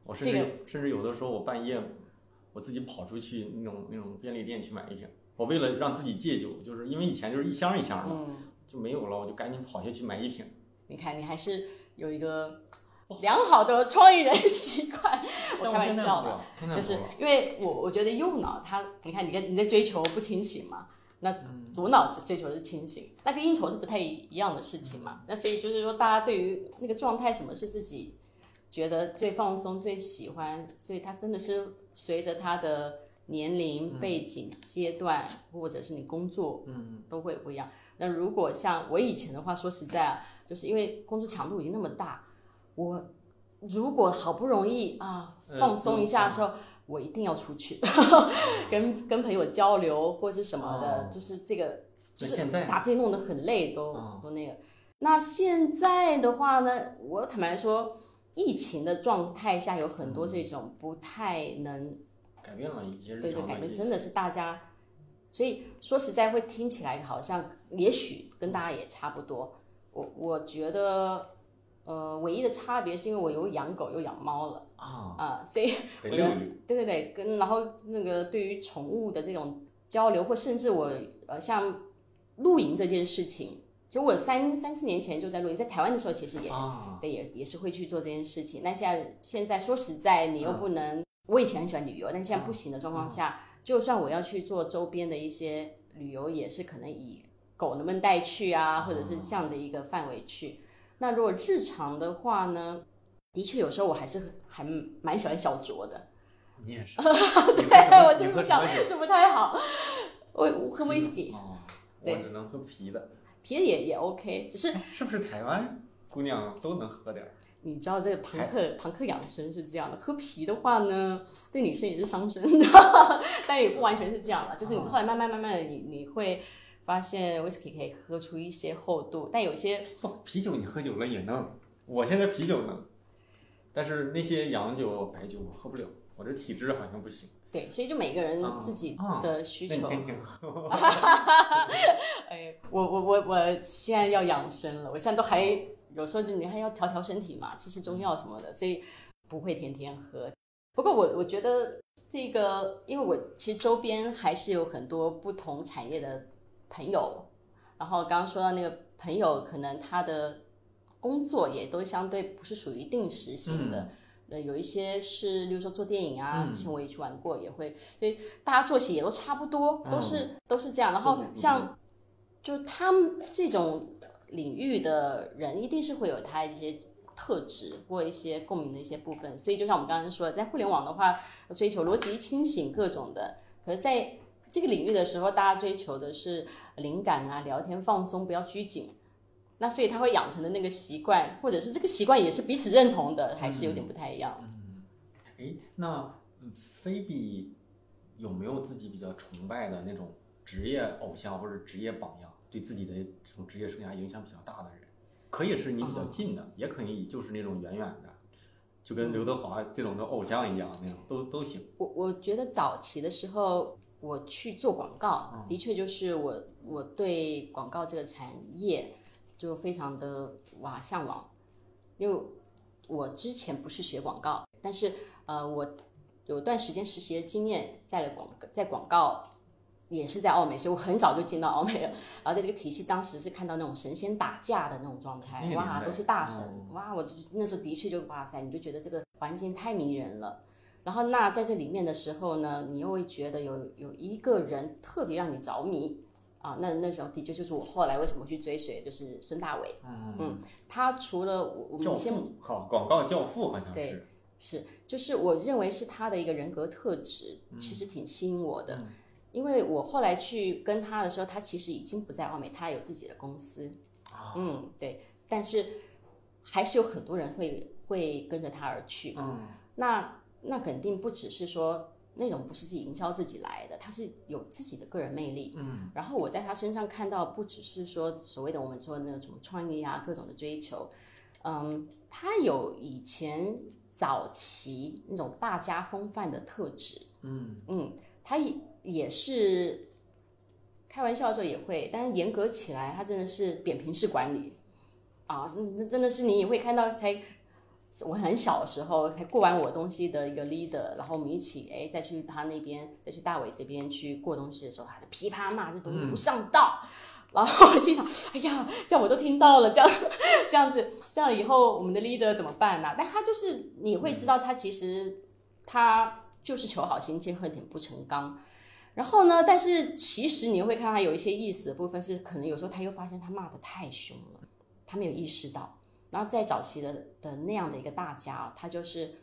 我甚至甚至有的时候我半夜我自己跑出去那种那种便利店去买一瓶。我为了让自己戒酒，就是因为以前就是一箱一箱的，嗯，就没有了，我就赶紧跑下去买一瓶。你看你还是有一个良好的创意人习惯。我开玩笑的。就是。因为我我觉得右脑它，你看你跟你在追求不清醒嘛，那嗯左脑子追求的是清醒，那跟应酬是不太一样的事情嘛。那所以就是说，大家对于那个状态，什么是自己觉得最放松、最喜欢，所以它真的是随着他的年龄、背景、阶段，或者是你工作，嗯，都会不一样。那如果像我以前的话，说实在啊，就是因为工作强度已经那么大，我如果好不容易啊呃放松一下的时候，我一定要出去，跟跟朋友交流或是什么的，哦就是这个，就是把自己弄得很累，都、哦都那个。那现在的话呢，我坦白说，疫情的状态下有很多这种不太能改变了一些对对。改变真的是大家，所以说实在会听起来好像也许跟大家也差不多。我我觉得，呃，唯一的差别是因为我有养狗又养猫了啊，啊、所以。对对对，跟然后那个对于宠物的这种交流，或甚至我呃像露营这件事情，其实我三三四年前就在露营，在台湾的时候其实也啊，对，也也是会去做这件事情。那现在现在说实在，你又不能，我以前很喜欢旅游，但现在不行的状况下，就算我要去做周边的一些旅游，也是可能以狗能不能带去啊，或者是这样的一个范围去。那如果日常的话呢，的确有时候我还是很还蛮喜欢小酌的。你也是。对我你真的想喝什么酒？是不太好，我我喝 whisky，哦，对我只能喝啤的。啤的也也 OK，只是是不是台湾姑娘都能喝点儿。你知道这个朋克朋克养生是这样的，喝啤的话呢，对女生也是伤身，但也不完全是这样的，就是你后来慢慢慢慢的，你你会发现 whisky 可以喝出一些厚度，但有些不，啤酒你喝久了也能。我现在啤酒能，但是那些洋酒、白酒我喝不了，我这体质好像不行。对，所以就每个人自己的需求。天天喝。哎，我我我我现在要养生了，我现在都还。有时候就你还要调调身体嘛，吃吃中药什么的，所以不会天天喝。不过我我觉得这个，因为我其实周边还是有很多不同产业的朋友，然后刚刚说到那个朋友，可能他的工作也都相对不是属于定时性的，呃，有一些是，例如说做电影啊，之前我也去玩过，也会，所以大家作息也都差不多，都是都是这样。然后像就他们这种。领域的人一定是会有他一些特质或一些共鸣的一些部分，所以就像我们刚刚说的，在互联网的话，追求逻辑清醒各种的，可是在这个领域的时候，大家追求的是灵感啊、聊天放松，不要拘谨。那所以他会养成的那个习惯，或者是这个习惯也是彼此认同的，还是有点不太一样。嗯，哎，那菲比有没有自己比较崇拜的那种职业偶像或者职业榜样？对自己的这种职业生涯影响比较大的人，可以是你比较近的，也可以就是那种远远的，就跟刘德华这种的偶像一样那种，都都行。我我觉得早期的时候，我去做广告，的确就是我我对广告这个产业就非常的哇向往，因为我之前不是学广告，但是呃我有段时间实习的经验，在了广在广告。也是在奥美，所以我很早就进到奥美了。然后在这个体系，当时是看到那种神仙打架的那种状态，哇，都是大神，哇，我那时候的确就哇塞，你就觉得这个环境太迷人了。然后那在这里面的时候呢，你又会觉得有有一个人特别让你着迷啊，那那时候的确就是我后来为什么去追随，就是孙大伟。嗯嗯，他除了我们先好广告教父好像是是，就是我认为是他的一个人格特质，其实挺吸引我的。因为我后来去跟他的时候，他其实已经不在奥美，他有自己的公司。嗯，对，但是还是有很多人会会跟着他而去。嗯，那那肯定不只是说内容不是自己营销自己来的，他是有自己的个人魅力。嗯，然后我在他身上看到，不只是说所谓的我们说那种创意啊，各种的追求。嗯，他有以前早期那种大家风范的特质。嗯嗯，他也。也是开玩笑的时候也会，但是严格起来，他真的是扁平式管理啊！真真的是你也会看到，才我很小的时候才过完我东西的一个 leader，然后我们一起哎再去他那边，再去大伟这边去过东西的时候，他就噼啪骂这东西不上道，然后我心想，哎呀，这样我都听到了，这样这样子，这样以后我们的 leader 怎么办呢？但他就是你会知道，他其实他就是求好心切，恨铁不成钢。然后呢？但是其实你会看他有一些意思的部分，是可能有时候他又发现他骂的太凶了，他没有意识到。然后在早期的的那样的一个大家，他就是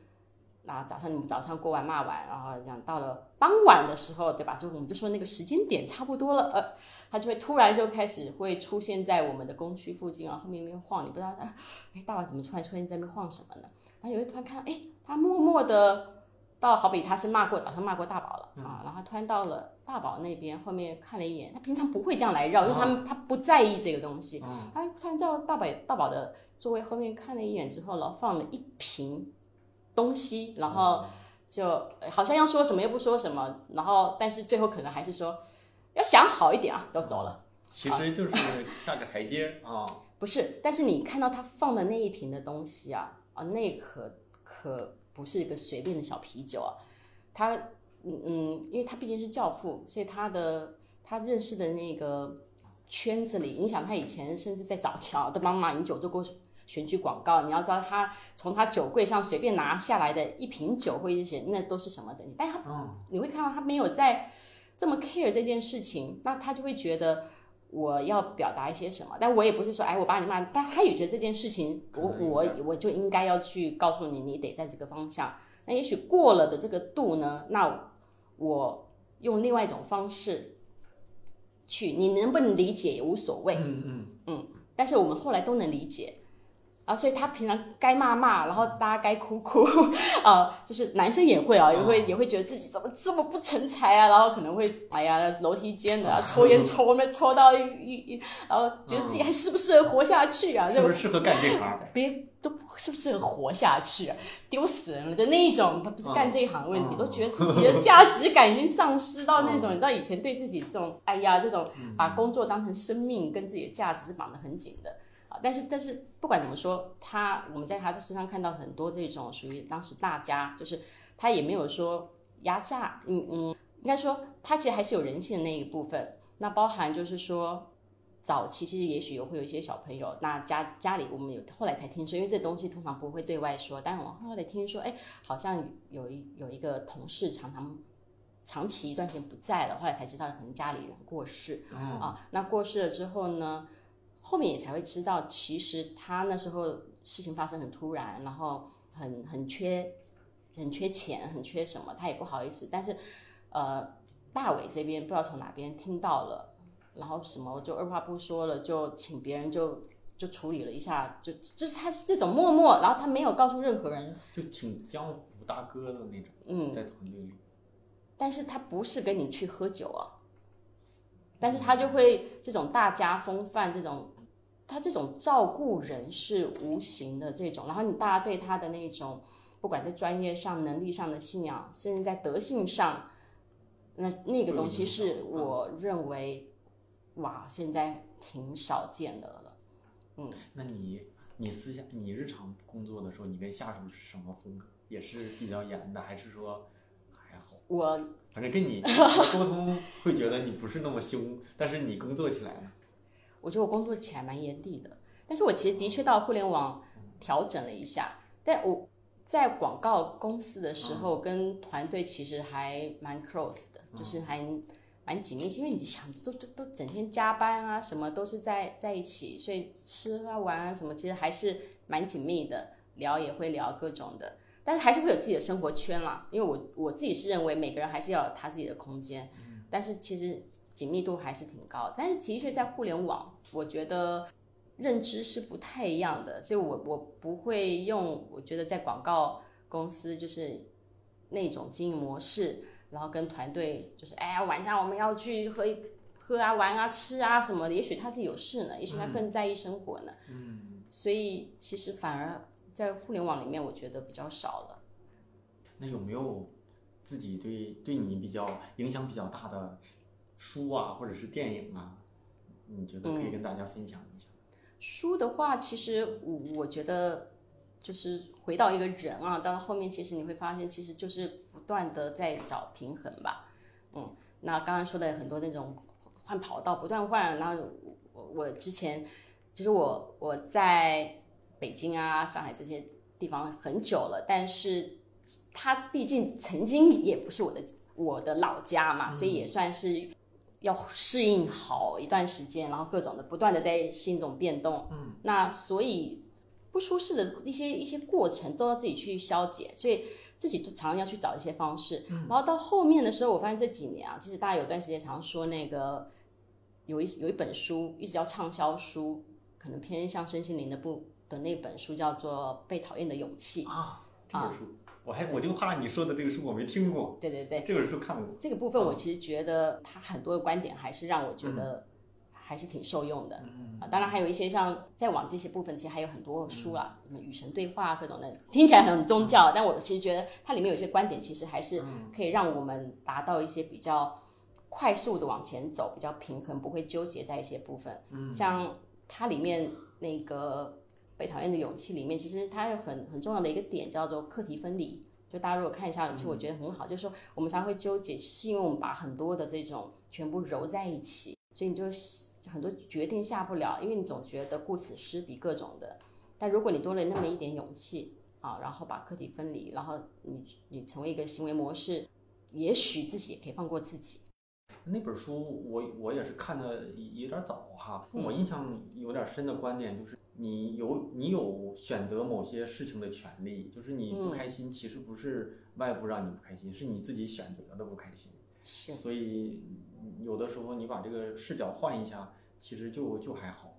啊，早上你们早上过完骂完，然后讲到了傍晚的时候，对吧？就我们就说那个时间点差不多了，呃，他就会突然就开始会出现在我们的工区附近啊，后面面晃，你不知道，哎，大晚怎么突然出现在那边晃什么呢？然后有一突然看到，哎，他默默的。到好比他是骂过早上骂过大宝了啊，然后突然到了大宝那边，后面看了一眼，他平常不会这样来绕，因为他们他不在意这个东西。他突然到大宝大宝的座位后面看了一眼之后，然后放了一瓶东西，然后就好像要说什么又不说什么，然后但是最后可能还是说要想好一点啊，就走了。其实就是下个台阶啊。不是，但是你看到他放的那一瓶的东西啊啊，那可可。不是一个随便的小啤酒啊，他嗯嗯，因为他毕竟是教父，所以他的他认识的那个圈子里，你想他以前甚至在早桥都帮马英九做过选举广告，你要知道他从他酒柜上随便拿下来的一瓶酒或一些那都是什么的，但他你会看到他没有在这么 care 这件事情，那他就会觉得。我要表达一些什么，但我也不是说，哎，我把你骂，但他也觉得这件事情，我我我就应该要去告诉你，你得在这个方向。那也许过了的这个度呢，那我用另外一种方式去，你能不能理解也无所谓。嗯嗯嗯。但是我们后来都能理解，然后所以他平常该骂骂，然后大家该哭哭，呃，就是男生也会啊，也会也会觉得自己怎么这么不成才啊，然后可能会哎呀楼梯间的、啊、抽烟抽那抽到一一一，然后觉得自己还适不适合活下去啊？是不是适合干这行？别都适不适合活下去啊？丢死人了的那一种，他不是干这一行的问题，都觉得自己的价值感已经丧失到那种，你知道以前对自己这种哎呀这种把工作当成生命跟自己的价值是绑得很紧的。但是，但是不管怎么说，他我们在他的身上看到很多这种属于当时大家，就是他也没有说压榨，嗯嗯，应该说他其实还是有人性的那一部分。那包含就是说，早期其实也许有会有一些小朋友，那家家里我们有后来才听说，因为这东西通常不会对外说，但我后来听说，哎，好像有一有一个同事常常长期一段时间不在了，后来才知道可能家里人过世，啊，那过世了之后呢？后面也才会知道，其实他那时候事情发生很突然，然后很很缺，很缺钱，很缺什么，他也不好意思。但是，呃，大伟这边不知道从哪边听到了，然后什么就二话不说了，就请别人就就处理了一下，就就是他是这种默默，然后他没有告诉任何人，就挺江湖大哥的那种，嗯，在团队里。但是他不是跟你去喝酒啊。但是他就会这种大家风范，这种他这种照顾人是无形的这种，然后你大家对他的那种，不管在专业上、能力上的信仰，甚至在德性上，那那个东西是我认为，哇，现在挺少见的了。嗯，那你你私下你日常工作的时候，你跟下属是什么风格？也是比较严的，还是说还好？我。反正跟你 沟通会觉得你不是那么凶，但是你工作起来呢？我觉得我工作起来蛮严厉的，但是我其实的确到互联网调整了一下。但我在广告公司的时候，跟团队其实还蛮 close 的，就是还蛮紧密。因为你想，都都都整天加班啊，什么都是在在一起，所以吃啊玩啊什么，其实还是蛮紧密的，聊也会聊各种的。但是还是会有自己的生活圈啦，因为我我自己是认为每个人还是要有他自己的空间，但是其实紧密度还是挺高。但是的确在互联网，我觉得认知是不太一样的，所以我我不会用。我觉得在广告公司就是那种经营模式，然后跟团队就是哎呀晚上我们要去喝喝啊玩啊吃啊什么的，也许他自己有事呢，也许他更在意生活呢。嗯，所以其实反而。在互联网里面，我觉得比较少了。那有没有自己对对你比较影响比较大的书啊，或者是电影啊？你觉得可以跟大家分享一下？书的话，其实我我觉得就是回到一个人啊，到后面其实你会发现，其实就是不断的在找平衡吧。嗯，那刚刚说的很多那种换跑道，不断换，然后我我之前就是我我在。北京啊，上海这些地方很久了，但是它毕竟曾经也不是我的我的老家嘛，所以也算是要适应好一段时间，然后各种的不断的在适应这种变动。嗯，那所以不舒适的一些一些过程都要自己去消解，所以自己就常常要去找一些方式。然后到后面的时候，我发现这几年啊，其实大家有段时间常说那个有一有一本书一直叫畅销书，可能偏向身心灵的部。的那本书叫做《被讨厌的勇气》啊，这本书我还我就怕你说的这个书我没听过。对对对，这本书看过。这个部分我其实觉得他很多的观点还是让我觉得还是挺受用的啊。当然还有一些像再往这些部分，其实还有很多书啊，什么与神对话各种的，听起来很宗教，但我其实觉得它里面有些观点其实还是可以让我们达到一些比较快速的往前走，比较平衡，不会纠结在一些部分。嗯，像它里面那个。被讨厌的勇气里面，其实它有很很重要的一个点叫做课题分离。就大家如果看一下，其实我觉得很好，就是说我们常会纠结，是因为我们把很多的这种全部揉在一起，所以你就很多决定下不了，因为你总觉得顾此失彼各种的。但如果你多了那么一点勇气啊，然后把课题分离，然后你你成为一个行为模式，也许自己也可以放过自己。那本书我我也是看的有点早哈，我印象有点深的观点就是。你有你有选择某些事情的权利，就是你不开心，其实不是外部让你不开心，是你自己选择的不开心。是，所以有的时候你把这个视角换一下，其实就就还好。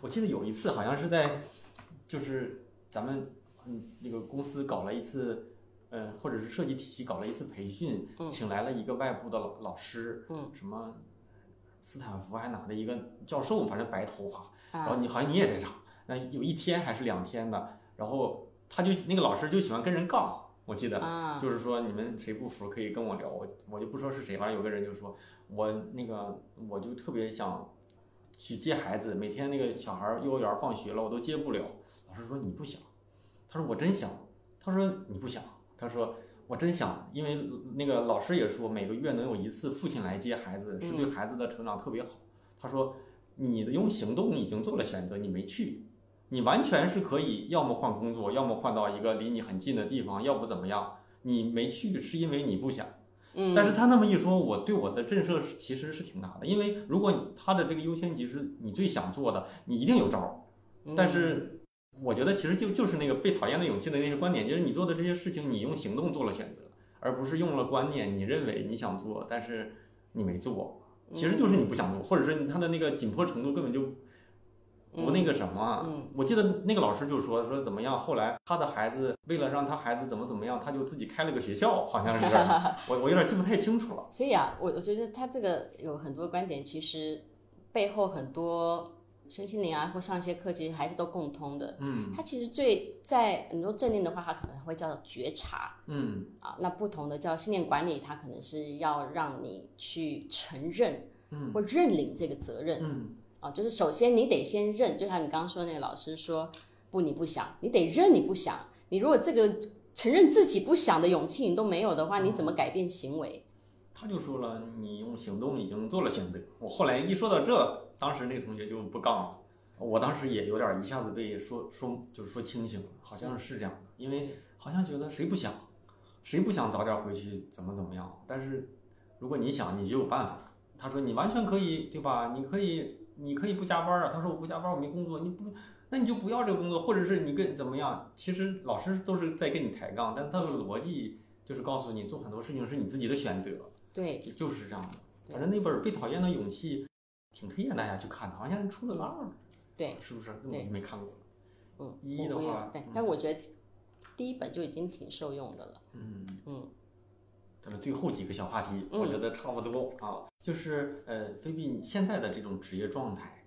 我记得有一次好像是在就是咱们嗯那个公司搞了一次，嗯，或者是设计体系搞了一次培训，请来了一个外部的老老师，嗯，什么斯坦福还哪的一个教授，反正白头发，然后啊，你好像你也在场，那有一天还是两天的，然后他就那个老师就喜欢跟人杠，我记得，啊，就是说你们谁不服可以跟我聊，我我就不说是谁，反正有个人就说我那个我就特别想去接孩子，每天那个小孩儿幼儿园放学了我都接不了。老师说你不想，他说我真想，他说你不想，他说我真想，因为那个老师也说每个月能有一次父亲来接孩子是对孩子的成长特别好。他说你的用行动已经做了选择，你没去。你完全是可以，要么换工作，要么换到一个离你很近的地方，要不怎么样？你没去是因为你不想。嗯，但是他那么一说，我对我的震慑是其实是挺大的，因为如果他的这个优先级是你最想做的，你一定有招儿。嗯但是我觉得其实就就是那个被讨厌的勇气的那些观点，就是你做的这些事情，你用行动做了选择，而不是用了观念，你认为你想做，但是你没做，其实就是你不想录，或者是他的那个紧迫程度根本就不那个什么。嗯我记得那个老师就说说怎么样，后来他的孩子为了让他孩子怎么怎么样，他就自己开了个学校，好像是，我我有点记不太清楚了。所以啊，我我觉得他这个有很多观点，其实背后很多身心灵啊，或上一些课，其实还是都共通的。嗯它其实最在很多正念的话，它可能会叫觉察嗯啊，那不同的叫信念管理，它可能是要让你去承认嗯或认领这个责任嗯啊，就是首先你得先认，就像你刚刚说那个老师说不，你不想，你得认你不想，你如果这个承认自己不想的勇气你都没有的话，你怎么改变行为？他就说了，你用行动已经做了选择。我后来一说到这，当时那个同学就不杠了，我当时也有点一下子被说说就是说清醒了，好像是这样的，因为好像觉得谁不想，谁不想早点回去怎么怎么样，但是如果你想，你就有办法。他说你完全可以，对吧？你可以，你可以不加班啊。他说我不加班，我没工作，你不，那你就不要这个工作，或者是你跟怎么样？其实老师都是在跟你抬杠，但他的逻辑就是告诉你，做很多事情是你自己的选择。对，就就是这样的。反正那本《被讨厌的勇气》挺推荐大家去看的，好像出了个二，对，是不是？那对我没看过。嗯，一的话对，但我觉得第一本就已经挺受用的了。嗯嗯，咱们最后几个小话题，嗯我觉得差不多啊。就是呃，菲比你现在的这种职业状态，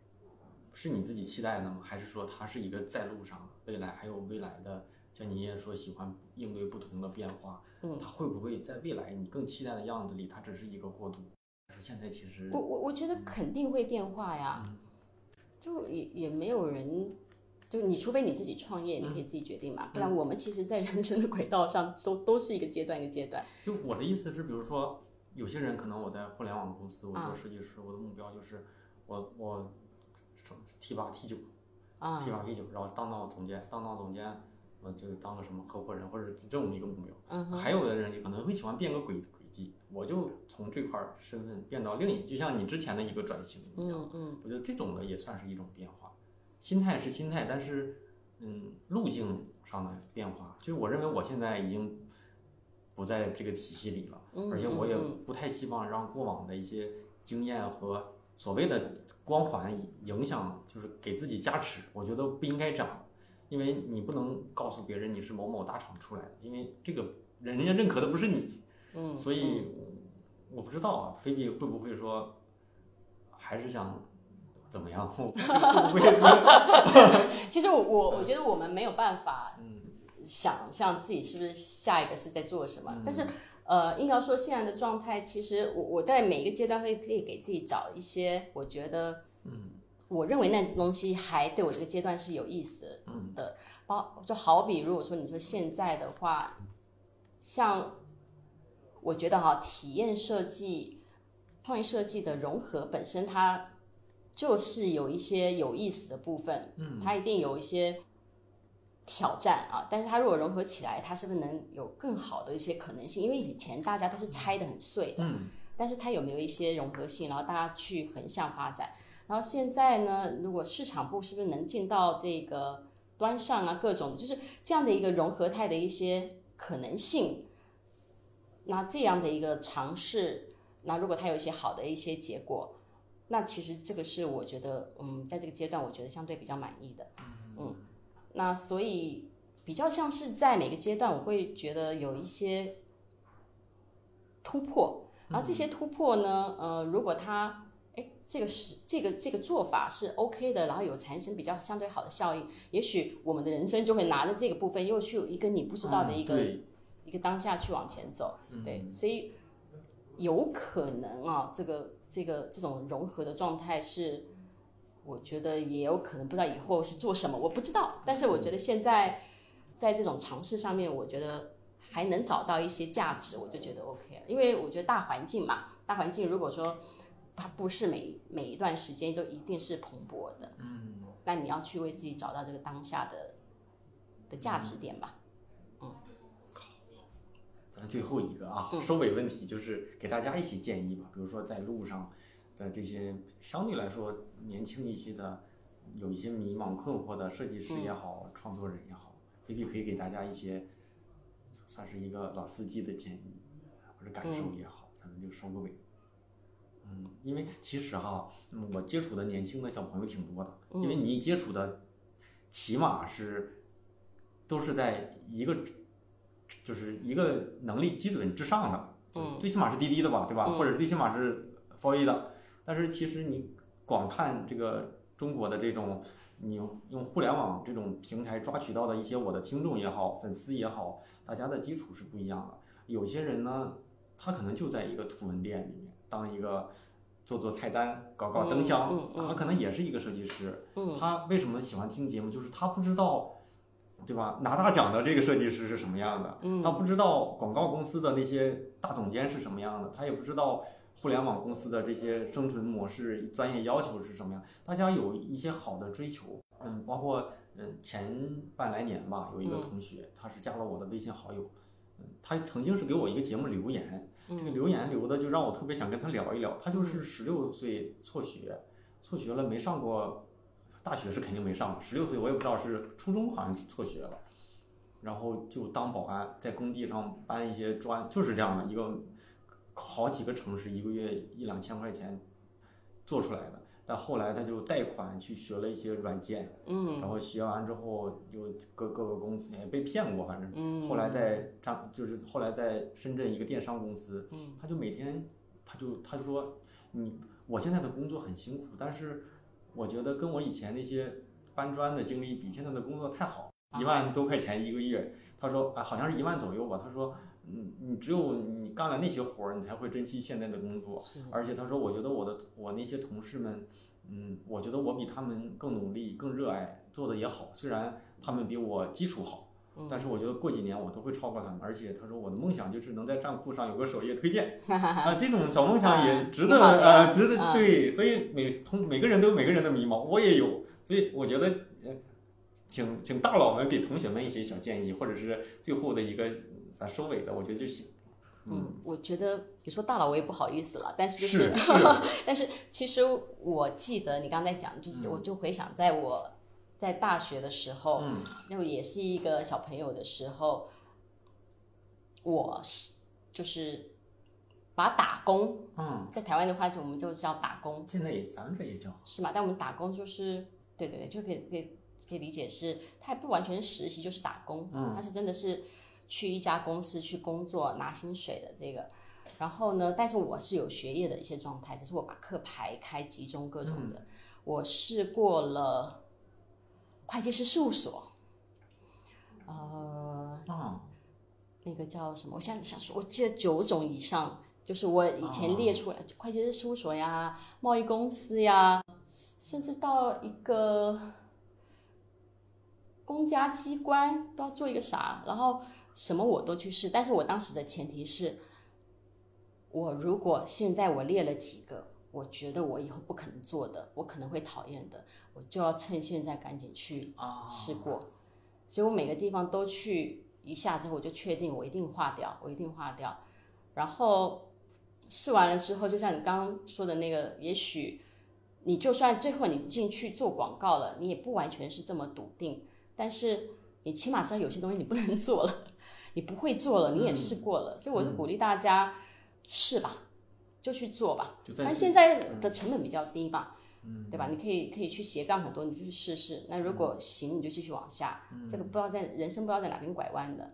是你自己期待的吗？还是说它是一个在路上，未来还有未来的？像你也说喜欢应对不同的变化，嗯它会不会在未来你更期待的样子里，它只是一个过渡？现在其实我我我觉得肯定会变化呀，就也也没有人，就你除非你自己创业，你可以自己决定嘛，不然我们其实，在人生的轨道上都都是一个阶段一个阶段。就我的意思是，比如说，有些人可能我在互联网公司，我啊。做设计师，我的目标就是我我成 T 八 T 九啊。T 八 T 九，然后当到总监，当到总监，我就当个什么合伙人或者这么一个目标。还有的人也可能会喜欢变个轨轨迹，我就从这块儿身份变到另一，就像你之前的一个转型一样。嗯嗯。我觉得这种的也算是一种变化，心态是心态，但是嗯，路径上的变化，就是我认为我现在已经不在这个体系里了，嗯，而且我也嗯。不太希望让过往的一些经验和所谓的光环影响，就是给自己加持，我觉得不应该这样，因为你不能告诉别人你是某某大厂出来的，因为这个人人家认可的不是你，嗯，所以我不知道啊，菲比会不会说还是想怎么样？会不会？其实我我我觉得我们没有办法嗯想象自己是不是下一个是在做什么，嗯。但是呃，硬要说现在的状态，其实我我在每一个阶段会自己给自己找一些我觉得嗯。我认为那东西还对我这个阶段是有意思嗯。的，包就好比如果说你说现在的话，像我觉得哈，体验设计、创意设计的融合本身它就是有一些有意思的部分，嗯它一定有一些挑战啊，但是它如果融合起来，它是不是能有更好的一些可能性？因为以前大家都是拆的很碎的，嗯但是它有没有一些融合性，然后大家去横向发展？然后现在呢，如果市场部是不是能进到这个端上啊，各种就是这样的一个融合态的一些可能性？那这样的一个尝试，那如果它有一些好的一些结果，那其实这个是我觉得，嗯，在这个阶段我觉得相对比较满意的。嗯，那所以比较像是在每个阶段，我会觉得有一些突破，然后这些突破呢，呃，如果它哎这个是这个这个做法是 OK 的，然后有产生比较相对好的效应，也许我们的人生就会拿着这个部分又去一个你不知道的一个、个当下去往前走，对，所以有可能啊，这个这个这种融合的状态是，我觉得也有可能不知道以后是做什么，我不知道，但是我觉得现在在这种尝试上面，我觉得还能找到一些价值，我就觉得 OK 了，因为我觉得大环境嘛，大环境如果说它不是每每一段时间都一定是蓬勃的，嗯，那你要去为自己找到这个当下的的价值点吧。咱最后一个啊，嗯。收尾问题就是给大家一些建议吧，比如说在路上的这些相对来说年轻一些的，有一些迷茫困惑的设计师也好，创作人也好，菲菲可以给大家一些算是一个老司机的建议或者感受也好，咱们就收个尾。嗯，因为其实哈，嗯我接触的年轻的小朋友挺多的，因为你接触的起码是都是在一个就是一个能力基准之上的，就最起码是滴滴的吧，对吧？或者最起码是 f A 的。但是其实你光看这个中国的这种，你用用互联网这种平台抓取到的一些我的听众也好，粉丝也好，大家的基础是不一样的。有些人呢，他可能就在一个图文店里面当一个做做菜单、搞搞灯箱，嗯嗯他可能也是一个设计师。嗯他为什么喜欢听节目？就是他不知道。对吧？拿大奖的这个设计师是什么样的？嗯他不知道广告公司的那些大总监是什么样的，他也不知道互联网公司的这些生存模式、专业要求是什么样。大家有一些好的追求，嗯，包括嗯前半来年吧，有一个同学，他是加了我的微信好友，嗯，他曾经是给我一个节目留言，这个留言留的就让我特别想跟他聊一聊。他就是十六岁辍学，辍学了没上过。大学是肯定没上，十六岁我也不知道是初中好像是辍学了，然后就当保安，在工地上搬一些砖，就是这样的一个好几个城市一个月一两千块钱做出来的。但后来他就贷款去学了一些软件，嗯然后学完之后就各各个公司也被骗过，反正嗯后来在张就是后来在深圳一个电商公司，嗯他就每天他就他就说你我现在的工作很辛苦，但是我觉得跟我以前那些搬砖的经历比，现在的工作太好，一万多块钱一个月。他说啊，好像是一万左右吧。他说，嗯，你只有你干了那些活儿，你才会珍惜现在的工作。而且他说，我觉得我的我那些同事们，嗯，我觉得我比他们更努力、更热爱，做的也好。虽然他们比我基础好，但是我觉得过几年我都会超过他们。而且他说，我的梦想就是能在站酷上有个首页推荐 啊，这种小梦想也值得呃，值得嗯对。所以每同每个人都有每个人的迷茫，我也有。所以我觉得，呃，请请大佬们给同学们一些小建议，或者是最后的一个咱收尾的，我觉得就行。嗯，我觉得你说大佬我也不好意思了，但是就是是是 但是其实我记得你刚才讲，就是我就回想在我在大学的时候，嗯那也是一个小朋友的时候，我是就是把打工，嗯，在台湾的话就我们就叫打工，现在也咱们这也叫是嘛？但我们打工就是对对对，就可以可以可以理解是，它也不完全实习，就是打工，嗯它是真的是去一家公司去工作拿薪水的这个。然后呢，但是我是有学业的一些状态，只是我把课排开，集中各种的。我试过了会计师事务所，呃，啊，那个叫什么？我现在想说，我记得九种以上，就是我以前列出来，会计师事务所呀、贸易公司呀，甚至到一个公家机关，不知道做一个啥，然后什么我都去试。但是我当时的前提是，我如果现在我列了几个，我觉得我以后不可能做的，我可能会讨厌的，我就要趁现在赶紧去啊试过。所以我每个地方都去一下之后，我就确定我一定化掉，我一定化掉。然后试完了之后，就像你刚刚说的那个，也许你就算最后你进去做广告了，你也不完全是这么笃定，但是你起码知道有些东西你不能做了，你不会做了，你也试过了，所以我就鼓励大家试吧，就去做吧。但现在的成本比较低吧，嗯，对吧？你可以可以去斜杠很多，你就去试试。那如果行，你就继续往下。这个不知道在人生不知道在哪边拐弯的。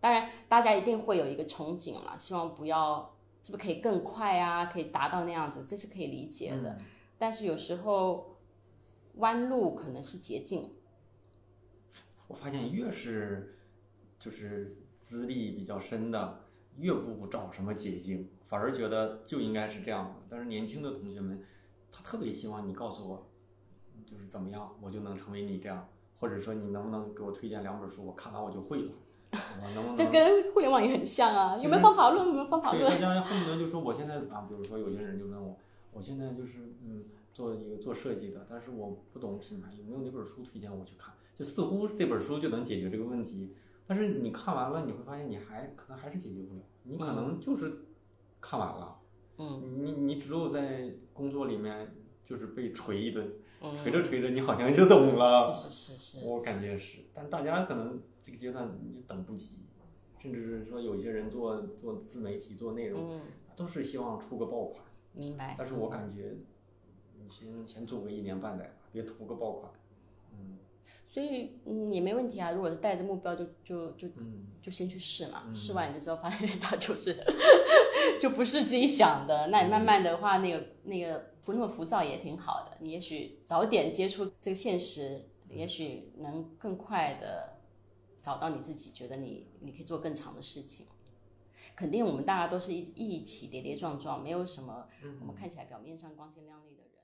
当然，大家一定会有一个憧憬嘛，希望不要是不是可以更快啊，可以达到那样子，这是可以理解的。但是有时候弯路可能是捷径。我发现越是就是资历比较深的，越不找什么捷径，反而觉得就应该是这样。但是年轻的同学们，他特别希望你告诉我，就是怎么样，我就能成为你这样，或者说你能不能给我推荐两本书，我看完我就会了。这跟互联网也很像啊，有没有方法论？有没有方法论？大家恨不得就说我现在啊，比如说有些人就问我，我现在就是嗯做一个做设计的，但是我不懂品牌，有没有哪本书推荐我去看？就似乎这本书就能解决这个问题，但是你看完了，你会发现你还可能还是解决不了，你可能就是看完了，嗯，你你只有在工作里面就是被锤一顿，嗯。锤着锤着你好像就懂了，是是是是，我感觉是，但大家可能这个阶段就等不及，甚至是说有些人做做自媒体做内容，嗯，都是希望出个爆款，明白。但是我感觉你先先做个一年半载吧，别图个爆款，嗯。所以嗯也没问题啊，如果是带着目标就就就嗯。就先去试嘛，嗯。试完你就知道发现它就是 就不是自己想的，那你慢慢的话那个那个不那么浮躁也挺好的，你也许早点接触这个现实，也许能更快的找到你自己觉得你你可以做更长的事情。肯定我们大家都是一一起跌跌撞撞，没有什么我们看起来表面上光鲜亮丽的人。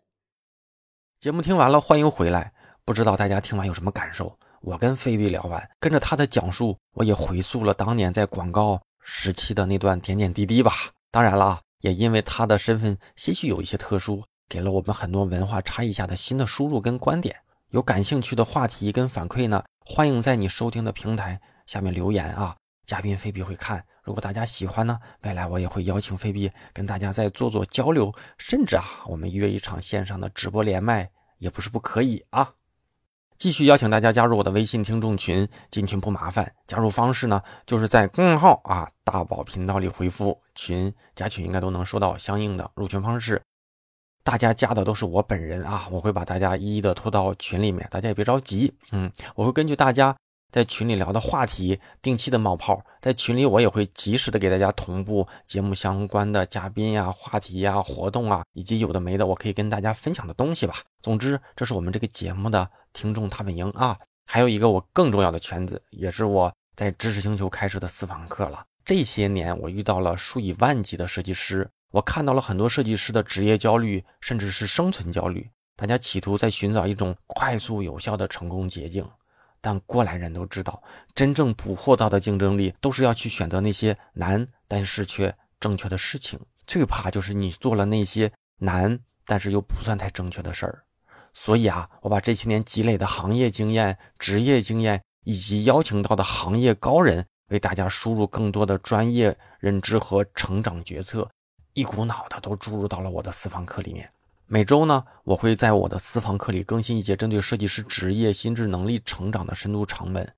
节目听完了，欢迎回来。不知道大家听完有什么感受？我跟菲比聊完，跟着他的讲述，我也回溯了当年在广告时期的那段点点滴滴吧。当然了，也因为他的身份些许有一些特殊，给了我们很多文化差异下的新的输入跟观点。有感兴趣的话题跟反馈呢，欢迎在你收听的平台下面留言啊。嘉宾菲比会看，如果大家喜欢呢，未来我也会邀请菲比跟大家再做做交流，甚至啊，我们约一场线上的直播连麦也不是不可以啊。继续邀请大家加入我的微信听众群，进群不麻烦，加入方式呢就是在公众号啊大宝频道里回复群，加群应该都能收到相应的入群方式。大家加的都是我本人啊，我会把大家一一的拖到群里面，大家也别着急，嗯，我会根据大家在群里聊的话题，定期的冒泡，在群里我也会及时的给大家同步节目相关的嘉宾呀、话题呀、活动啊，以及有的没的，我可以跟大家分享的东西吧。总之，这是我们这个节目的听众踏本营啊。还有一个我更重要的圈子，也是我在知识星球开设的私房课了。这些年，我遇到了数以万计的设计师，我看到了很多设计师的职业焦虑，甚至是生存焦虑。大家企图在寻找一种快速有效的成功捷径。但过来人都知道，真正捕获到的竞争力都是要去选择那些难但是却正确的事情。最怕就是你做了那些难但是又不算太正确的事儿。所以啊，我把这些年积累的行业经验、职业经验，以及邀请到的行业高人，为大家输入更多的专业认知和成长决策，一股脑的都注入到了我的私房课里面。每周呢，我会在我的私房课里更新一节针对设计师职业、心智能力成长的深度长文。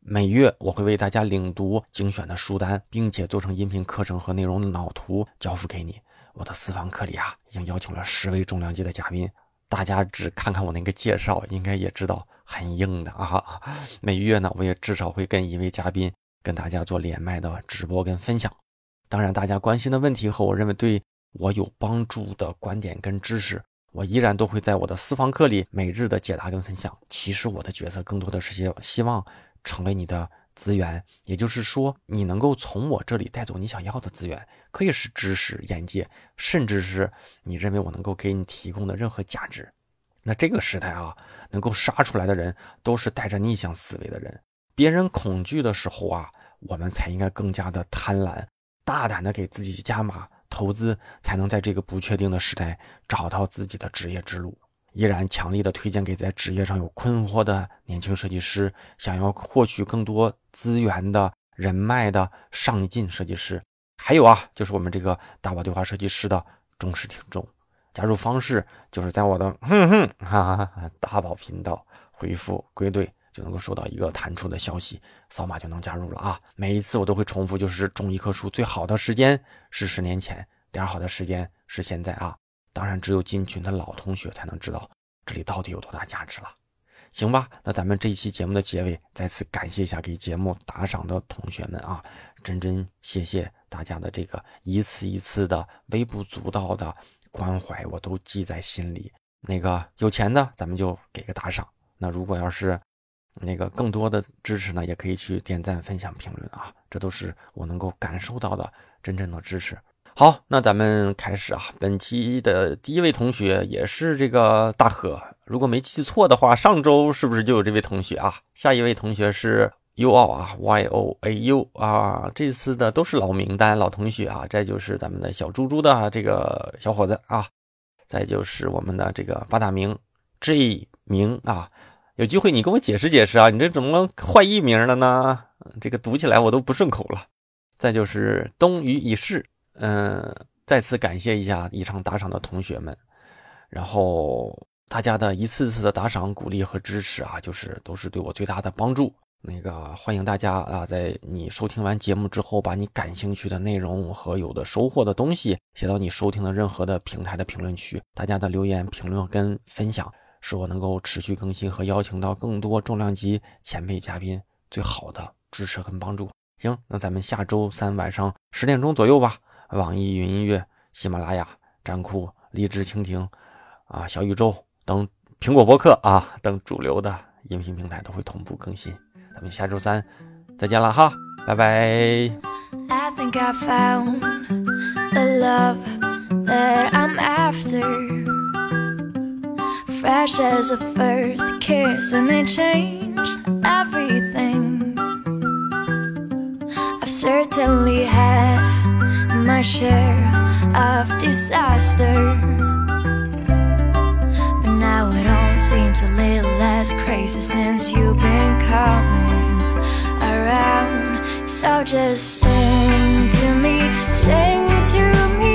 每月我会为大家领读精选的书单，并且做成音频课程和内容的脑图交付给你。我的私房课里啊，已经邀请了十位重量级的嘉宾，大家只看看我那个介绍，应该也知道很硬的啊。每月呢，我也至少会跟一位嘉宾跟大家做连麦的直播跟分享。当然，大家关心的问题和我认为对我有帮助的观点跟知识，我依然都会在我的私房课里每日的解答跟分享。其实我的角色更多的是些希望成为你的资源，也就是说，你能够从我这里带走你想要的资源，可以是知识、眼界，甚至是你认为我能够给你提供的任何价值。那这个时代啊，能够杀出来的人都是带着逆向思维的人。别人恐惧的时候啊，我们才应该更加的贪婪，大胆的给自己加码。投资才能在这个不确定的时代找到自己的职业之路。依然强力的推荐给在职业上有困惑的年轻设计师，想要获取更多资源的人脉的上进设计师。还有啊，就是我们这个大宝对话设计师的忠实听众。加入方式就是在我的哼哼哈哈大宝频道回复归队。就能够收到一个弹出的消息，扫码就能加入了啊！每一次我都会重复，就是种一棵树最好的时间是十年前，第二好的时间是现在啊！当然，只有进群的老同学才能知道这里到底有多大价值了。行吧，那咱们这一期节目的结尾，再次感谢一下给节目打赏的同学们啊，真真谢谢大家的这个一次一次的微不足道的关怀，我都记在心里。那个有钱的，咱们就给个打赏。那如果要是那个更多的支持呢，也可以去点赞、分享、评论啊，这都是我能够感受到的真正的支持。好，那咱们开始啊。本期的第一位同学也是这个大河，如果没记错的话，上周是不是就有这位同学啊？下一位同学是 U 奥啊，Y O A U 啊，这次的都是老名单、老同学啊。再就是咱们的小猪猪的这个小伙子啊，再就是我们的这个八大名 J 名啊。有机会你跟我解释解释啊，你这怎么换艺名了呢？这个读起来我都不顺口了。再就是东隅已逝。嗯，再次感谢一下以上打赏的同学们，然后大家的一次次的打赏、鼓励和支持啊，就是都是对我最大的帮助。那个欢迎大家啊，在你收听完节目之后，把你感兴趣的内容和有的收获的东西写到你收听的任何的平台的评论区。大家的留言、评论跟分享，是我能够持续更新和邀请到更多重量级前辈嘉宾最好的支持跟帮助。行，那咱们下周三晚上十点钟左右吧。网易云音乐、喜马拉雅、站酷、荔枝、蜻蜓啊、小宇宙等苹果播客啊等主流的音频平台都会同步更新。咱们下周三再见了哈，拜拜。my share of disasters. seems a little less crazy since you've been coming around. So just sing to me, sing to me,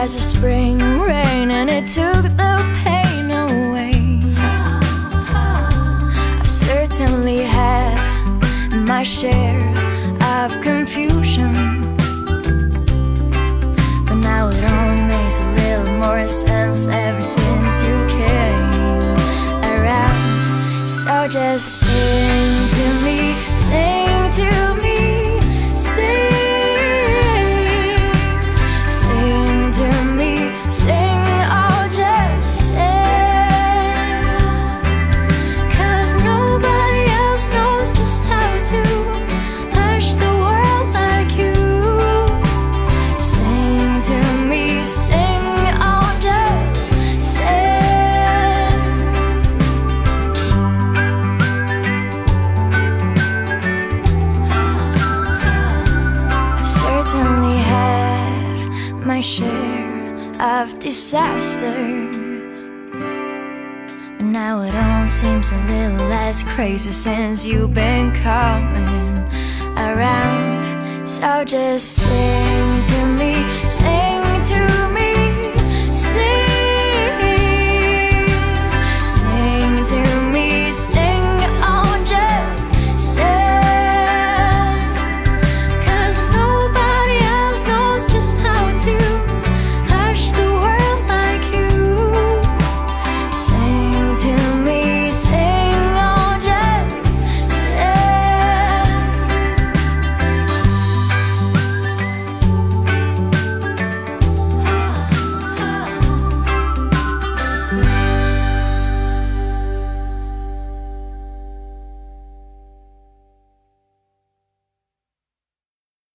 as a spring rain, and it took the pain away. I've certainly had my share of. Disasters. But now it all seems a little less crazy since you've been coming around. So just sing to me, sing to me.